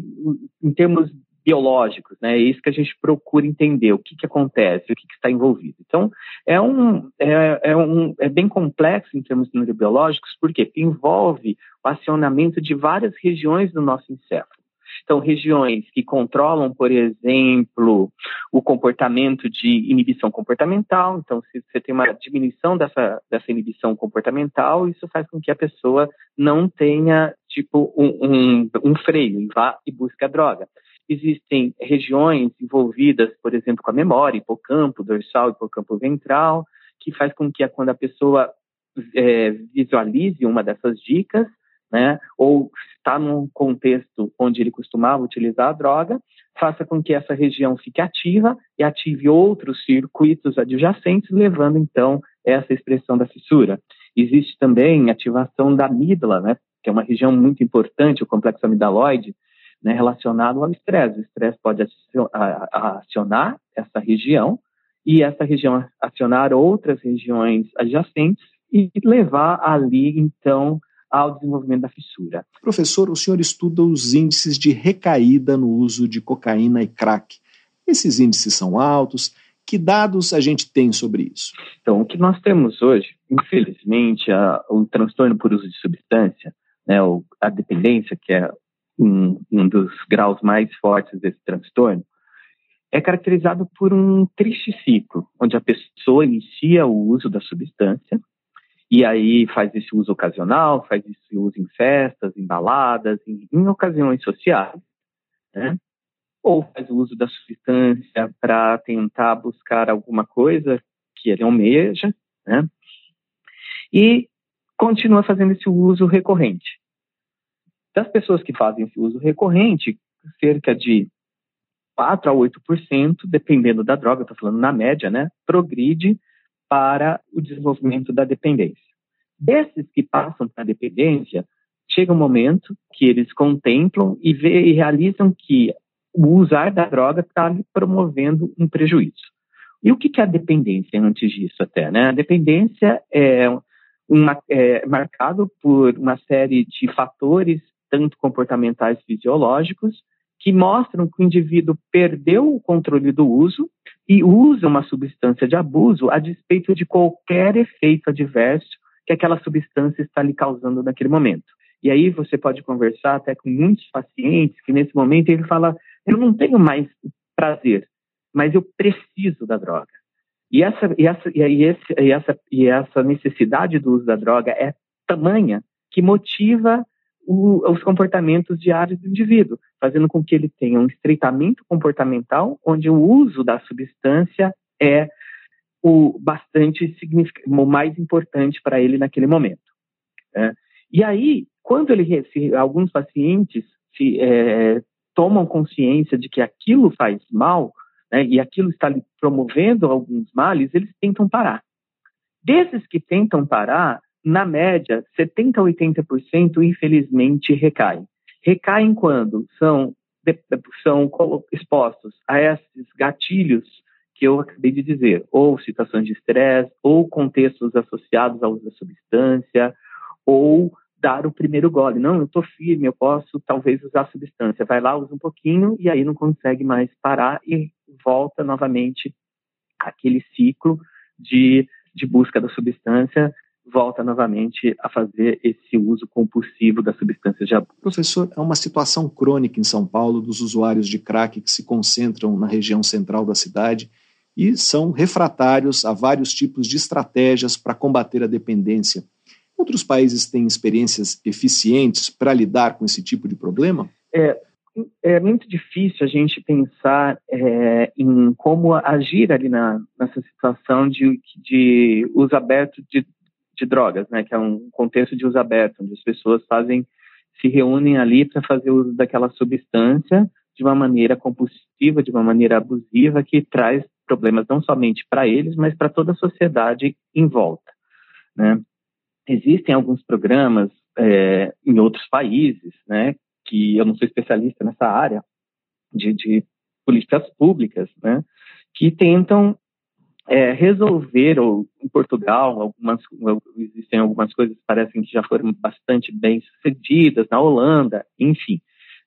em termos biológicos, né? É isso que a gente procura entender, o que, que acontece, o que, que está envolvido. Então, é, um, é, é, um, é bem complexo em termos neurobiológicos, porque envolve o acionamento de várias regiões do nosso encéfalo. Então, regiões que controlam, por exemplo, o comportamento de inibição comportamental. Então, se você tem uma diminuição dessa, dessa inibição comportamental, isso faz com que a pessoa não tenha, tipo, um, um, um freio e vá e busque a droga. Existem regiões envolvidas, por exemplo, com a memória, hipocampo dorsal, hipocampo ventral, que faz com que quando a pessoa é, visualize uma dessas dicas, né, ou está num contexto onde ele costumava utilizar a droga, faça com que essa região fique ativa e ative outros circuitos adjacentes, levando então essa expressão da fissura. Existe também ativação da amígdala, né, que é uma região muito importante, o complexo amidaloide, né, relacionado ao estresse. O estresse pode acionar essa região e essa região acionar outras regiões adjacentes e levar ali, então, ao desenvolvimento da fissura. Professor, o senhor estuda os índices de recaída no uso de cocaína e crack. Esses índices são altos? Que dados a gente tem sobre isso? Então, o que nós temos hoje, infelizmente, a, o transtorno por uso de substância, né, a dependência, que é um, um dos graus mais fortes desse transtorno, é caracterizado por um triste ciclo, onde a pessoa inicia o uso da substância, e aí faz esse uso ocasional, faz esse uso em festas, em baladas, em, em ocasiões sociais, né? ou faz o uso da substância para tentar buscar alguma coisa que ele almeja, né? e continua fazendo esse uso recorrente. Das pessoas que fazem esse uso recorrente, cerca de 4 a 8%, dependendo da droga, estou falando na média, né, progride para o desenvolvimento da dependência. Desses que passam para a dependência, chega um momento que eles contemplam e, vê, e realizam que o usar da droga está lhe promovendo um prejuízo. E o que, que é a dependência antes disso até? Né? A dependência é, uma, é marcado por uma série de fatores, tanto comportamentais fisiológicos, que mostram que o indivíduo perdeu o controle do uso e usa uma substância de abuso a despeito de qualquer efeito adverso que aquela substância está lhe causando naquele momento. E aí você pode conversar até com muitos pacientes que nesse momento ele fala: eu não tenho mais prazer, mas eu preciso da droga. E essa, e essa, e e essa, e essa necessidade do uso da droga é tamanha que motiva o, os comportamentos diários do indivíduo, fazendo com que ele tenha um estreitamento comportamental, onde o uso da substância é o bastante o mais importante para ele naquele momento. Né? E aí, quando ele se, alguns pacientes se, é, tomam consciência de que aquilo faz mal né, e aquilo está promovendo alguns males, eles tentam parar. Desses que tentam parar, na média, 70% a 80% infelizmente recaem. Recaem quando são, são expostos a esses gatilhos que eu acabei de dizer, ou situações de estresse, ou contextos associados ao uso da substância, ou dar o primeiro gole. Não, eu estou firme, eu posso talvez usar substância. Vai lá, usa um pouquinho e aí não consegue mais parar e volta novamente aquele ciclo de, de busca da substância volta novamente a fazer esse uso compulsivo das substâncias de abuso. Professor, é uma situação crônica em São Paulo dos usuários de crack que se concentram na região central da cidade e são refratários a vários tipos de estratégias para combater a dependência. Outros países têm experiências eficientes para lidar com esse tipo de problema? É, é muito difícil a gente pensar é, em como agir ali na, nessa situação de, de uso aberto de de drogas, né, que é um contexto de uso aberto, onde as pessoas fazem se reúnem ali para fazer uso daquela substância de uma maneira compulsiva, de uma maneira abusiva, que traz problemas não somente para eles, mas para toda a sociedade em volta. Né? Existem alguns programas é, em outros países, né, que eu não sou especialista nessa área, de, de políticas públicas, né, que tentam é, resolver, ou em Portugal, algumas, existem algumas coisas que parecem que já foram bastante bem sucedidas, na Holanda, enfim,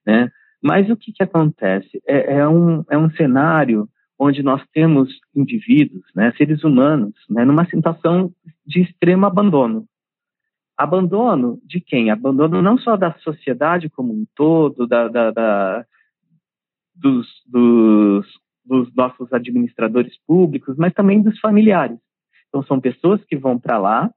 né? Mas o que, que acontece? É, é, um, é um cenário onde nós temos indivíduos, né, seres humanos, né, numa situação de extremo abandono. Abandono de quem? Abandono não só da sociedade como um todo, da, da, da dos, dos dos nossos administradores públicos, mas também dos familiares. Então, são pessoas que vão para lá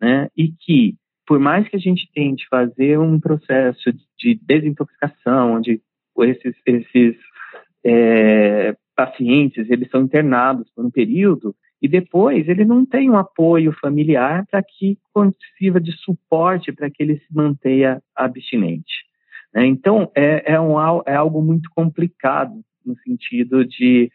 né, e que, por mais que a gente tente fazer um processo de desintoxicação, onde esses, esses é, pacientes eles são internados por um período e depois ele não tem um apoio familiar para que sirva de suporte para que ele se mantenha abstinente. Né? Então, é, é, um, é algo muito complicado no sentido de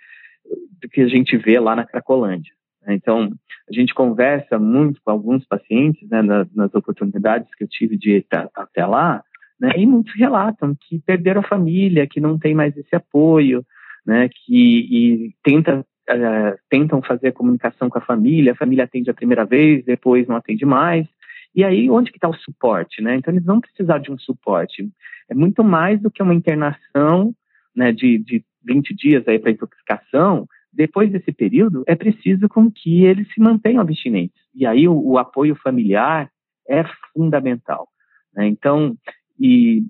do que a gente vê lá na Cracolândia. Então, a gente conversa muito com alguns pacientes, né, nas, nas oportunidades que eu tive de ir até lá, né, e muitos relatam que perderam a família, que não tem mais esse apoio, né, que tenta, uh, tentam fazer a comunicação com a família, a família atende a primeira vez, depois não atende mais, e aí onde que está o suporte, né? Então eles vão precisar de um suporte. É muito mais do que uma internação, né, de, de 20 dias aí para intoxicação, depois desse período, é preciso com que eles se mantenham abstinentes. E aí o, o apoio familiar é fundamental. Né? Então, e,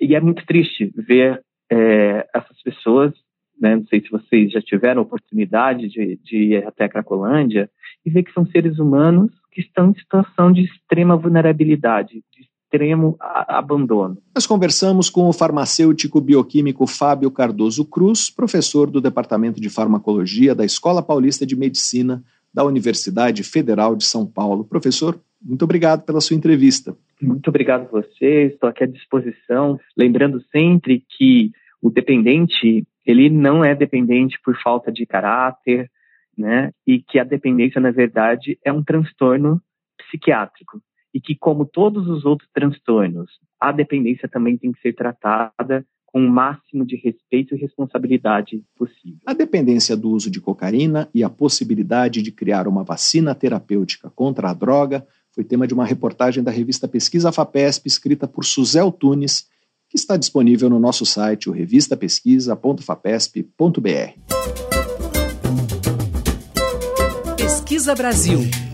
e é muito triste ver é, essas pessoas, né? não sei se vocês já tiveram a oportunidade de, de ir até a Cracolândia, e ver que são seres humanos que estão em situação de extrema vulnerabilidade, de extremo abandono. Nós conversamos com o farmacêutico bioquímico Fábio Cardoso Cruz, professor do Departamento de Farmacologia da Escola Paulista de Medicina da Universidade Federal de São Paulo. Professor, muito obrigado pela sua entrevista. Muito obrigado a você, estou aqui à disposição, lembrando sempre que o dependente, ele não é dependente por falta de caráter, né? E que a dependência, na verdade, é um transtorno psiquiátrico e que, como todos os outros transtornos, a dependência também tem que ser tratada com o máximo de respeito e responsabilidade possível. A dependência do uso de cocaína e a possibilidade de criar uma vacina terapêutica contra a droga foi tema de uma reportagem da revista Pesquisa FAPESP, escrita por Suzel Tunes, que está disponível no nosso site, o revistapesquisa.fapesp.br. Pesquisa Brasil.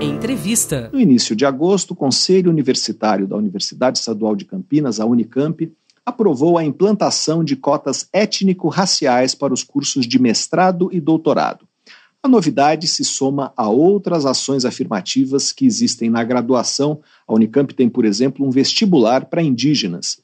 Entrevista. No início de agosto, o Conselho Universitário da Universidade Estadual de Campinas, a Unicamp, aprovou a implantação de cotas étnico-raciais para os cursos de mestrado e doutorado. A novidade se soma a outras ações afirmativas que existem na graduação. A Unicamp tem, por exemplo, um vestibular para indígenas.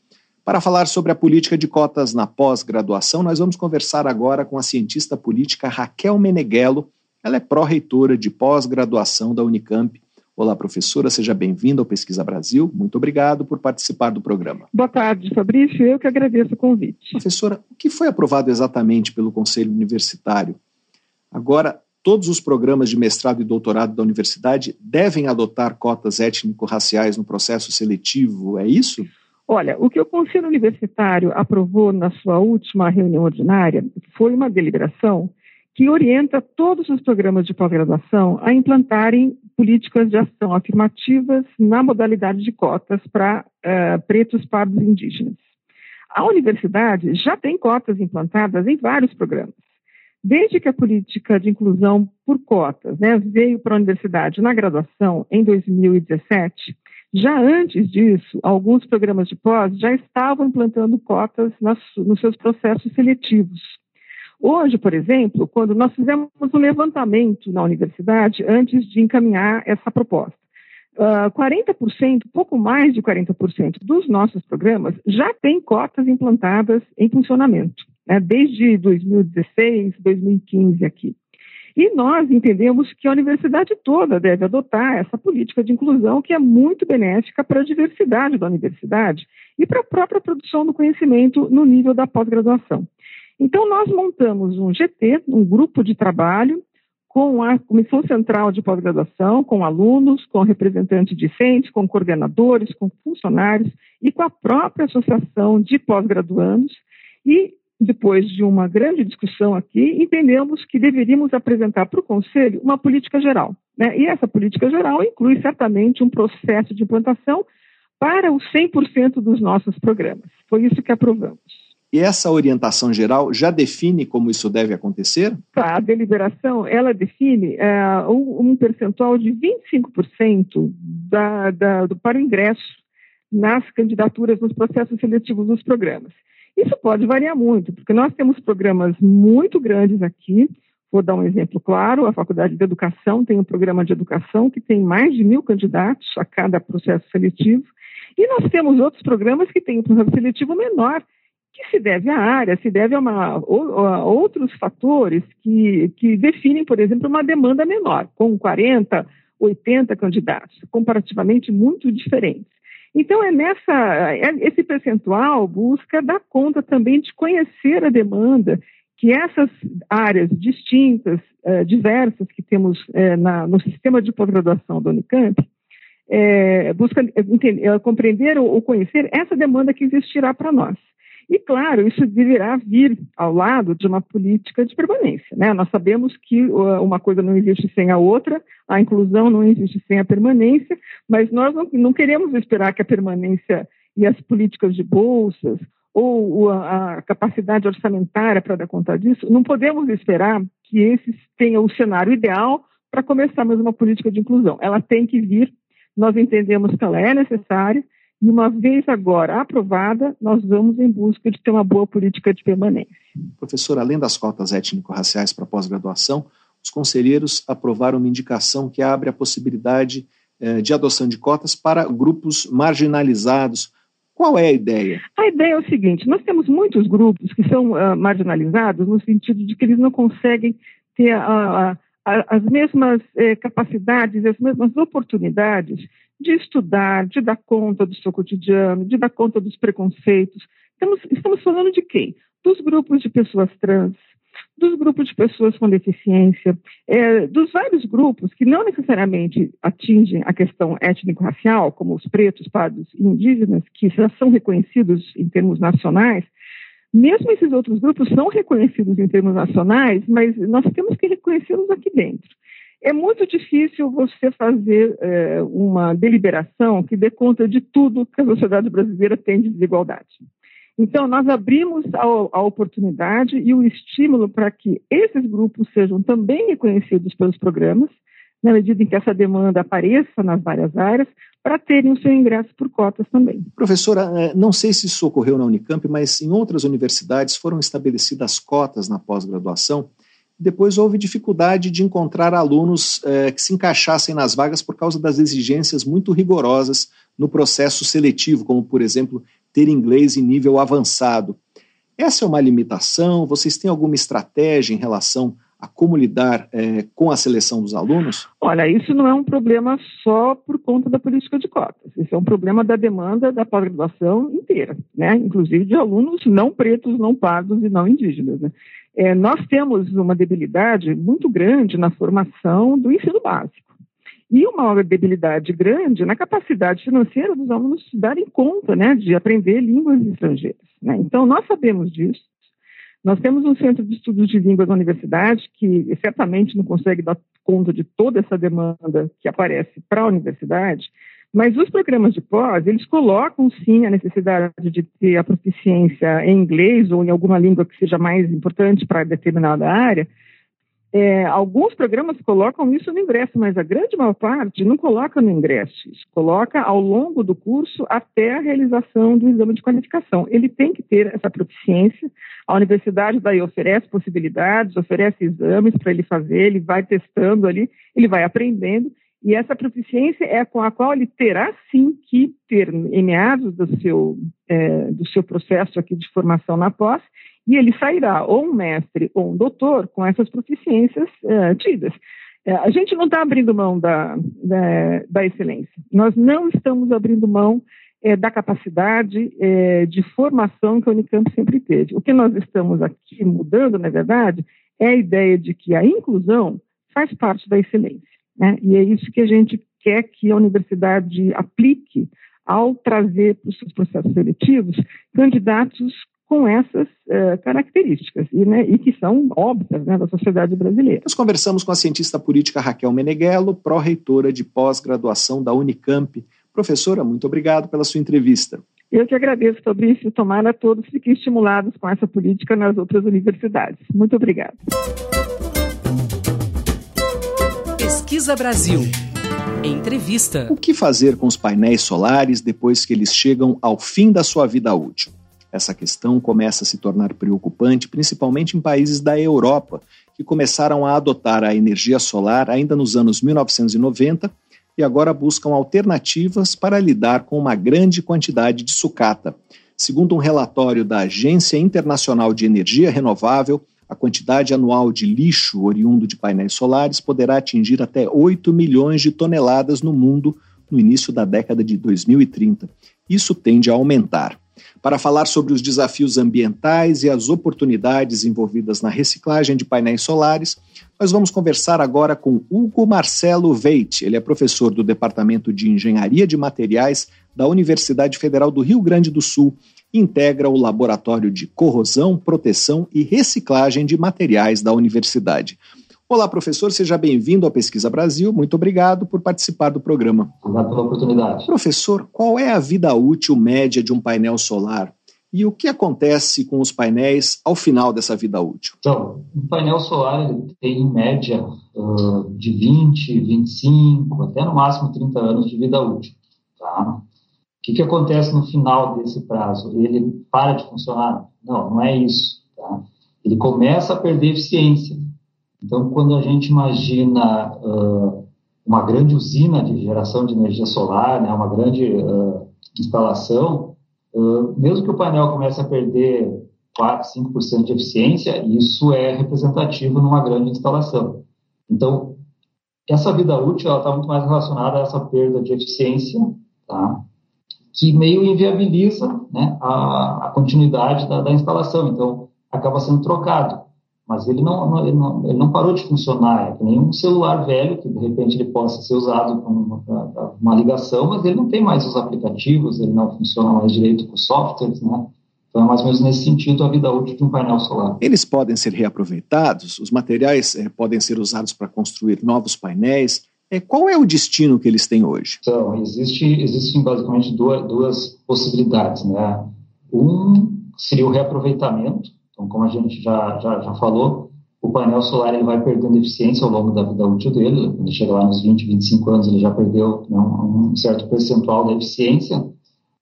Para falar sobre a política de cotas na pós-graduação, nós vamos conversar agora com a cientista política Raquel Meneghello, ela é pró-reitora de pós-graduação da Unicamp. Olá, professora, seja bem-vinda ao Pesquisa Brasil. Muito obrigado por participar do programa. Boa tarde, Fabrício. Eu que agradeço o convite. Professora, o que foi aprovado exatamente pelo Conselho Universitário? Agora, todos os programas de mestrado e doutorado da universidade devem adotar cotas étnico-raciais no processo seletivo, é isso? Olha, o que o Conselho Universitário aprovou na sua última reunião ordinária foi uma deliberação que orienta todos os programas de pós-graduação a implantarem políticas de ação afirmativas na modalidade de cotas para uh, pretos, pardos e indígenas. A universidade já tem cotas implantadas em vários programas. Desde que a política de inclusão por cotas né, veio para a universidade na graduação em 2017, já antes disso, alguns programas de pós já estavam implantando cotas nas, nos seus processos seletivos. Hoje, por exemplo, quando nós fizemos um levantamento na universidade antes de encaminhar essa proposta, uh, ah, 40%, pouco mais de 40% dos nossos programas já têm cotas implantadas em funcionamento, né, desde 2016, 2015 aqui. E nós entendemos que a universidade toda deve adotar essa política de inclusão que é muito benéfica para a diversidade da universidade e para a própria produção do conhecimento no nível da pós-graduação. Então, nós montamos um GT, um grupo de trabalho, com a Comissão Central de Pós-Graduação, com alunos, com representantes discentes, com coordenadores, com funcionários e com a própria Associação de Pós-Graduandos. E, depois de uma grande discussão aqui, entendemos que deveríamos apresentar para o Conselho uma política geral. Né? E essa política geral inclui certamente um processo de implantação para os 100% dos nossos programas. Foi isso que aprovamos. E essa orientação geral já define como isso deve acontecer? A deliberação, ela define uh, um percentual de 25% da, da, do, para o ingresso nas candidaturas, nos processos seletivos dos programas. Isso pode variar muito, porque nós temos programas muito grandes aqui. Vou dar um exemplo claro: a Faculdade de Educação tem um programa de educação que tem mais de mil candidatos a cada processo seletivo. E nós temos outros programas que têm um processo seletivo menor, que se deve à área, se deve a, uma, a outros fatores que, que definem, por exemplo, uma demanda menor, com 40, 80 candidatos, comparativamente muito diferentes. Então, é nessa, é, esse percentual busca dar conta também de conhecer a demanda que essas áreas distintas, eh, diversas que temos eh, na, no sistema de pós-graduação da Unicamp, é, busca entender, compreender ou conhecer essa demanda que existirá para nós. E, claro, isso deverá vir ao lado de uma política de permanência. Né? Nós sabemos que uma coisa não existe sem a outra, a inclusão não existe sem a permanência, mas nós não, não queremos esperar que a permanência e as políticas de bolsas ou a capacidade orçamentária para dar conta disso, não podemos esperar que esse tenha o cenário ideal para começar mais uma política de inclusão. Ela tem que vir, nós entendemos que ela é necessária, e uma vez agora aprovada, nós vamos em busca de ter uma boa política de permanência. Professor, além das cotas étnico-raciais para pós-graduação, os conselheiros aprovaram uma indicação que abre a possibilidade eh, de adoção de cotas para grupos marginalizados. Qual é a ideia? A ideia é o seguinte: nós temos muitos grupos que são uh, marginalizados no sentido de que eles não conseguem ter a, a, a, as mesmas eh, capacidades, as mesmas oportunidades de estudar, de dar conta do seu cotidiano, de dar conta dos preconceitos. Estamos, estamos falando de quem? Dos grupos de pessoas trans, dos grupos de pessoas com deficiência, é, dos vários grupos que não necessariamente atingem a questão étnico-racial, como os pretos, pardos e indígenas, que já são reconhecidos em termos nacionais, mesmo esses outros grupos são reconhecidos em termos nacionais, mas nós temos que reconhecê-los aqui dentro. É muito difícil você fazer é, uma deliberação que dê conta de tudo que a sociedade brasileira tem de desigualdade. Então, nós abrimos a, a oportunidade e o estímulo para que esses grupos sejam também reconhecidos pelos programas, na medida em que essa demanda apareça nas várias áreas, para terem o seu ingresso por cotas também. Professora, é, não sei se isso ocorreu na Unicamp, mas em outras universidades foram estabelecidas cotas na pós-graduação depois houve dificuldade de encontrar alunos eh, que se encaixassem nas vagas por causa das exigências muito rigorosas no processo seletivo, como, por exemplo, ter inglês em nível avançado. Essa é uma limitação? Vocês têm alguma estratégia em relação a como lidar eh, com a seleção dos alunos? Olha, isso não é um problema só por conta da política de cotas. Isso é um problema da demanda da pós-graduação inteira, né? inclusive de alunos não pretos, não pardos e não indígenas. Né? É, nós temos uma debilidade muito grande na formação do ensino básico e uma debilidade grande na capacidade financeira dos alunos se darem conta né, de aprender línguas estrangeiras. Né? Então, nós sabemos disso. Nós temos um centro de estudos de línguas na universidade que certamente não consegue dar conta de toda essa demanda que aparece para a universidade, mas os programas de pós, eles colocam sim a necessidade de ter a proficiência em inglês ou em alguma língua que seja mais importante para determinada área. É, alguns programas colocam isso no ingresso, mas a grande maior parte não coloca no ingresso. Isso coloca ao longo do curso até a realização do exame de qualificação. Ele tem que ter essa proficiência. A universidade daí oferece possibilidades, oferece exames para ele fazer, ele vai testando ali, ele vai aprendendo e essa proficiência é com a qual ele terá sim que ter em meados do seu, é, do seu processo aqui de formação na pós, e ele sairá ou um mestre ou um doutor com essas proficiências é, tidas. É, a gente não está abrindo mão da, da, da, excelência, nós não estamos abrindo mão é, da capacidade é, de formação que a Unicamp sempre teve. O que nós estamos aqui mudando, na verdade, é a ideia de que a inclusão faz parte da excelência. Né? E é isso que a gente quer que a universidade aplique ao trazer para os seus processos seletivos candidatos com essas uh, características e, né, e, que são óbvias né, da sociedade brasileira. Nós conversamos com a cientista política Raquel Meneghello, pró-reitora de pós-graduação da Unicamp. Professora, muito obrigado pela sua entrevista. Eu que agradeço, Fabrício. Tomara todos fiquem estimulados com essa política nas outras universidades. Muito obrigada. Pesquisa Brasil. Entrevista. O que fazer com os painéis solares depois que eles chegam ao fim da sua vida útil? Essa questão começa a se tornar preocupante, principalmente em países da Europa, que começaram a adotar a energia solar ainda nos anos 1990 e agora buscam alternativas para lidar com uma grande quantidade de sucata. Segundo um relatório da Agência Internacional de Energia Renovável, a quantidade anual de lixo oriundo de painéis solares poderá atingir até 8 milhões de toneladas no mundo no início da década de 2030. Isso tende a aumentar. Para falar sobre os desafios ambientais e as oportunidades envolvidas na reciclagem de painéis solares, nós vamos conversar agora com Hugo Marcelo Veit. Ele é professor do Departamento de Engenharia de Materiais da Universidade Federal do Rio Grande do Sul integra o Laboratório de Corrosão, Proteção e Reciclagem de Materiais da Universidade. Olá, professor, seja bem-vindo à Pesquisa Brasil. Muito obrigado por participar do programa. Obrigado pela oportunidade. Professor, qual é a vida útil média de um painel solar? E o que acontece com os painéis ao final dessa vida útil? Então, um painel solar tem, em média, uh, de 20, 25, até no máximo 30 anos de vida útil. Tá? O que, que acontece no final desse prazo? Ele para de funcionar? Não, não é isso. Tá? Ele começa a perder eficiência. Então, quando a gente imagina uh, uma grande usina de geração de energia solar, né, uma grande uh, instalação, uh, mesmo que o painel comece a perder 4, 5% de eficiência, isso é representativo numa grande instalação. Então, essa vida útil está muito mais relacionada a essa perda de eficiência, tá? Que meio inviabiliza né, a, a continuidade da, da instalação. Então, acaba sendo trocado mas ele não, ele não, ele não parou de funcionar. É que nem um celular velho, que de repente ele possa ser usado para uma, uma, ligação, mas ele não tem mais os aplicativos, ele não funciona mais direito com softwares, né? Então é mais ou menos nesse sentido a vida útil de um painel solar. Eles podem ser reaproveitados, os materiais é, podem ser usados para construir novos painéis. É, qual é o destino que eles têm hoje? Então, existe, existem basicamente duas, duas possibilidades, né? Um seria o reaproveitamento, então, como a gente já, já, já falou, o painel solar ele vai perdendo eficiência ao longo da vida útil dele. Quando chega lá nos 20, 25 anos, ele já perdeu né, um certo percentual da eficiência.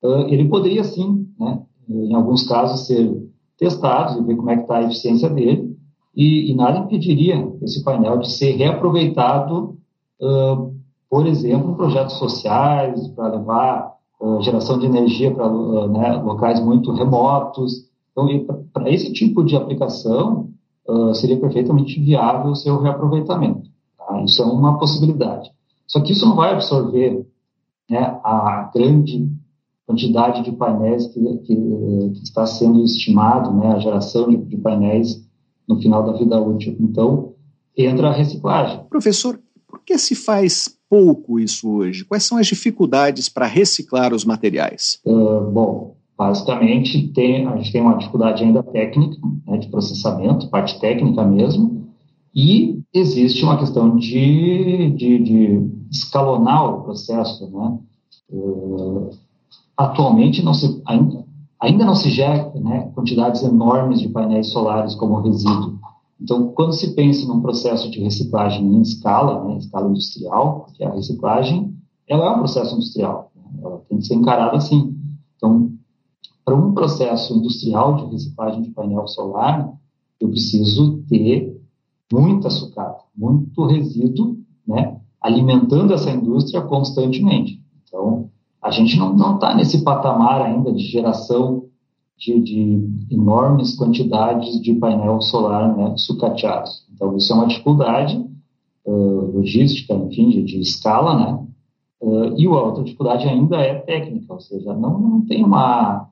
Uh, ele poderia, sim, né, em alguns casos, ser testado e ver como é que está a eficiência dele. E, e, nada impediria esse painel de ser reaproveitado, uh, por exemplo, em projetos sociais, para levar uh, geração de energia para né, locais muito remotos, então, para esse tipo de aplicação, uh, seria perfeitamente viável o seu reaproveitamento. Tá? Isso é uma possibilidade. Só que isso não vai absorver né, a grande quantidade de painéis que, que, que está sendo estimado, né, a geração de, de painéis no final da vida útil. Então, entra a reciclagem. Professor, por que se faz pouco isso hoje? Quais são as dificuldades para reciclar os materiais? Uh, bom, Basicamente, tem, a gente tem uma dificuldade ainda técnica, né, de processamento, parte técnica mesmo, e existe uma questão de, de, de escalonar o processo. Né? Uh, atualmente, não se, ainda, ainda não se gera né, quantidades enormes de painéis solares como resíduo. Então, quando se pensa num processo de reciclagem em escala, né, em escala industrial, que a reciclagem ela é um processo industrial, né, ela tem que ser encarada assim. Então, para um processo industrial de reciclagem de painel solar, eu preciso ter muita sucata, muito resíduo, né, alimentando essa indústria constantemente. Então, a gente não está nesse patamar ainda de geração de, de, enormes quantidades de painel solar né, sucateados. Então, isso é uma dificuldade uh, logística, enfim, de, de escala, né? Uh, e a outra dificuldade ainda é técnica, ou seja, não, não tem uma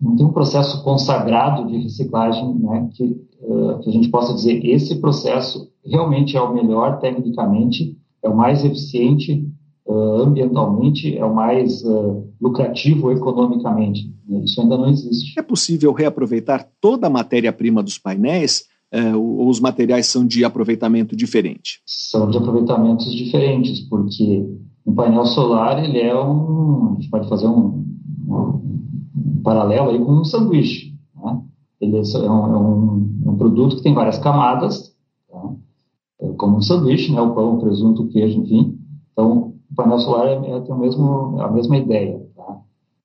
não tem um processo consagrado de reciclagem né, que, uh, que a gente possa dizer esse processo realmente é o melhor tecnicamente, é o mais eficiente ambientalmente, é o mais lucrativo economicamente. Isso ainda não existe. É possível reaproveitar toda a matéria-prima dos painéis ou os materiais são de aproveitamento diferente? São de aproveitamentos diferentes, porque um painel solar ele é um, a gente pode fazer um, um paralelo aí com um sanduíche. Né? Ele é, é um, é, um, um, produto que tem várias camadas, tá? é como um sanduíche, né? o pão, o presunto, o queijo, enfim. Então, o painel solar é, é tem o mesmo, a mesma ideia.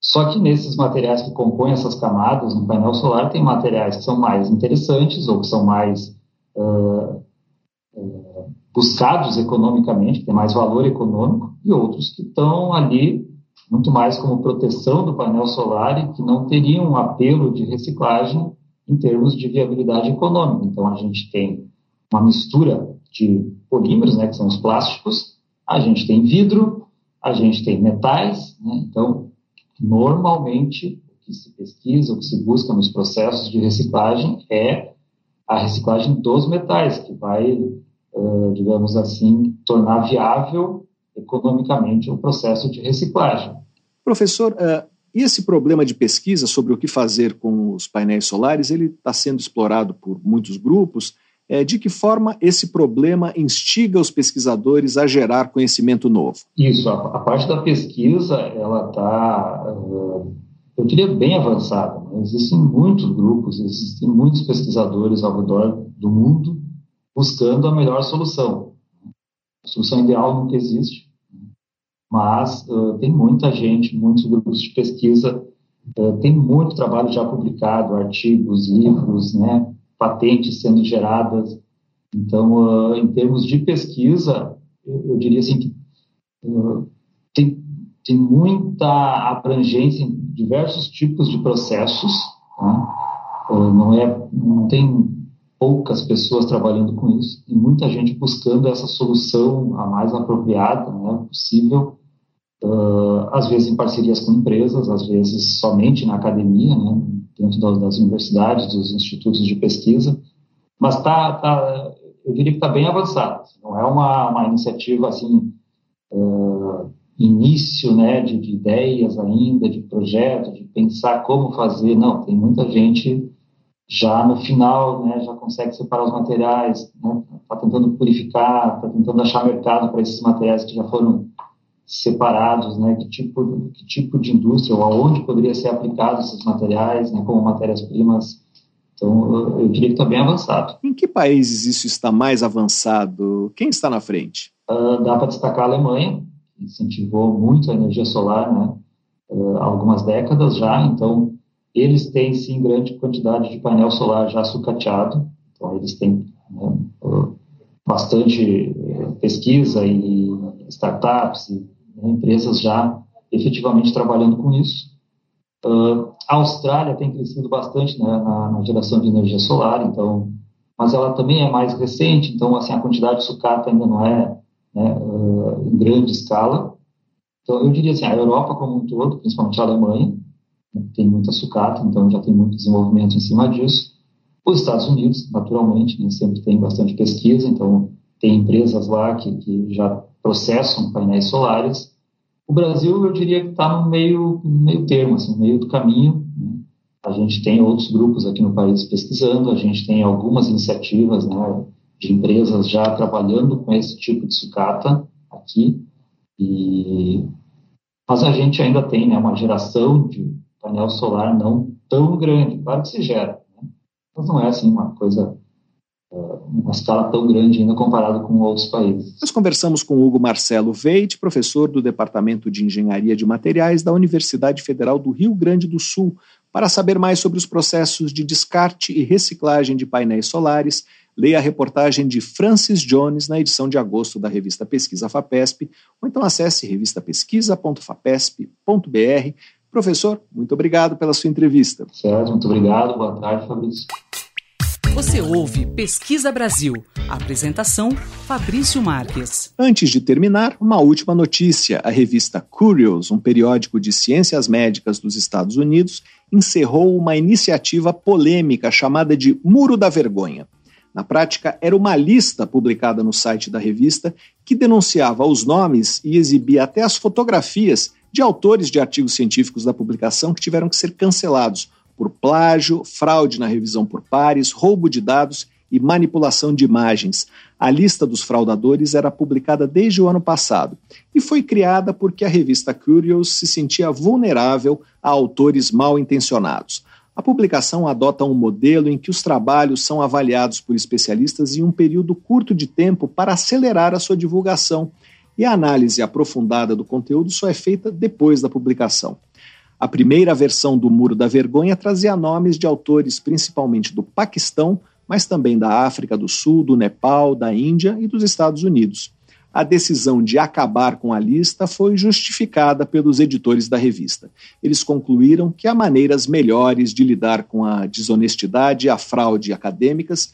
Só que nesses materiais que compõem essas camadas, no painel solar, tem materiais que são mais interessantes ou que são mais uh, uh, buscados economicamente, que têm mais valor econômico, e outros que estão ali muito mais como proteção do painel solar e que não teriam um apelo de reciclagem em termos de viabilidade econômica. Então, a gente tem uma mistura de polímeros, né, que são os plásticos, a gente tem vidro, a gente tem metais, né, então, normalmente, o que se pesquisa, o que se busca nos processos de reciclagem é a reciclagem dos metais, que vai, uh, digamos assim, tornar viável economicamente o processo de reciclagem. Professor, uh, e esse problema de pesquisa sobre o que fazer com os painéis solares, ele está sendo explorado por muitos grupos. É, de que forma esse problema instiga os pesquisadores a gerar conhecimento novo? Isso, a, a parte da pesquisa, ela está, uh, eu diria, bem avançada. Né? Existem muitos grupos, existem muitos pesquisadores ao redor do mundo buscando a melhor solução. A solução ideal nunca existe, mas uh, tem muita gente, muitos grupos de pesquisa, uh, tem muito trabalho já publicado, artigos, livros, né, patentes sendo geradas. Então, uh, em termos de pesquisa, eu, eu diria assim que tem, tem muita abrangência em diversos tipos de processos, tá? não é, não tem poucas pessoas trabalhando com isso e muita gente buscando essa solução a mais apropriada né, possível, uh, às vezes em parcerias com empresas, às vezes somente na academia, né, dentro das, universidades, dos institutos de pesquisa, mas tá, tá eu diria que está bem avançado. Não é uma, uma iniciativa assim uh, início, né, de, de ideias ainda, de projeto, de pensar como fazer. Não, tem muita gente já no final, né, já consegue separar os materiais, está né, tá tentando purificar, está tentando achar mercado para esses materiais que já foram separados, né, que tipo, que tipo de indústria ou aonde poderia ser aplicados esses materiais, né, como matérias-primas. Então, eu diria que está bem avançado. Em que países isso está mais avançado? Quem está na frente? Uh, dá para destacar a Alemanha, que incentivou muito a energia solar, né, uh, há algumas décadas já, então eles têm, sim, grande quantidade de painel solar já sucateado, então eles têm né, bastante eh, pesquisa e startups e né, empresas já efetivamente trabalhando com isso. Uh, a Austrália tem crescido bastante né, na, na, geração de energia solar, então, mas ela também é mais recente, então assim a quantidade de sucata ainda não é né, uh, em grande escala. Então eu diria assim, a Europa como um todo, principalmente a Alemanha, tem muita sucata, então já tem muito desenvolvimento em cima disso. Os Estados Unidos, naturalmente, né, sempre tem bastante pesquisa, então tem empresas lá que, que já processam painéis solares. O Brasil, eu diria que está no meio, meio termo, assim, no meio do caminho. Né? A gente tem outros grupos aqui no país pesquisando, a gente tem algumas iniciativas né, de empresas já trabalhando com esse tipo de sucata aqui, e... mas a gente ainda tem né, uma geração de painel solar não tão grande. Claro que se gera, né? mas não é assim uma coisa, uma escala tão grande ainda comparado com outros países. Nós conversamos com Hugo Marcelo Veit, professor do Departamento de Engenharia de Materiais da Universidade Federal do Rio Grande do Sul, para saber mais sobre os processos de descarte e reciclagem de painéis solares. Leia a reportagem de Francis Jones na edição de agosto da revista Pesquisa FAPESP, ou então acesse revistapesquisa.fapesp.br Professor, muito obrigado pela sua entrevista. Certo, muito obrigado. Boa tarde, Fabrício. Você ouve Pesquisa Brasil. Apresentação: Fabrício Marques. Antes de terminar, uma última notícia. A revista Curious, um periódico de ciências médicas dos Estados Unidos, encerrou uma iniciativa polêmica chamada de Muro da Vergonha. Na prática, era uma lista publicada no site da revista que denunciava os nomes e exibia até as fotografias de autores de artigos científicos da publicação que tiveram que ser cancelados por plágio, fraude na revisão por pares, roubo de dados e manipulação de imagens. A lista dos fraudadores era publicada desde o ano passado e foi criada porque a revista Curious se sentia vulnerável a autores mal intencionados. A publicação adota um modelo em que os trabalhos são avaliados por especialistas em um período curto de tempo para acelerar a sua divulgação e a análise aprofundada do conteúdo só é feita depois da publicação. A primeira versão do Muro da Vergonha trazia nomes de autores principalmente do Paquistão, mas também da África do Sul, do Nepal, da Índia e dos Estados Unidos. A decisão de acabar com a lista foi justificada pelos editores da revista. Eles concluíram que há maneiras melhores de lidar com a desonestidade e a fraude acadêmicas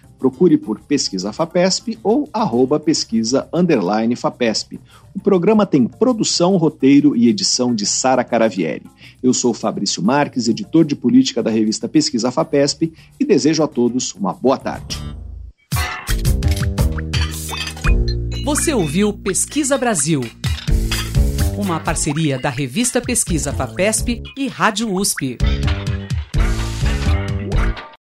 Procure por Pesquisa FAPESP ou arroba pesquisa underline FAPESP. O programa tem produção, roteiro e edição de Sara Caravieri. Eu sou Fabrício Marques, editor de política da revista Pesquisa FAPESP e desejo a todos uma boa tarde. Você ouviu Pesquisa Brasil, uma parceria da revista Pesquisa FAPESP e Rádio USP.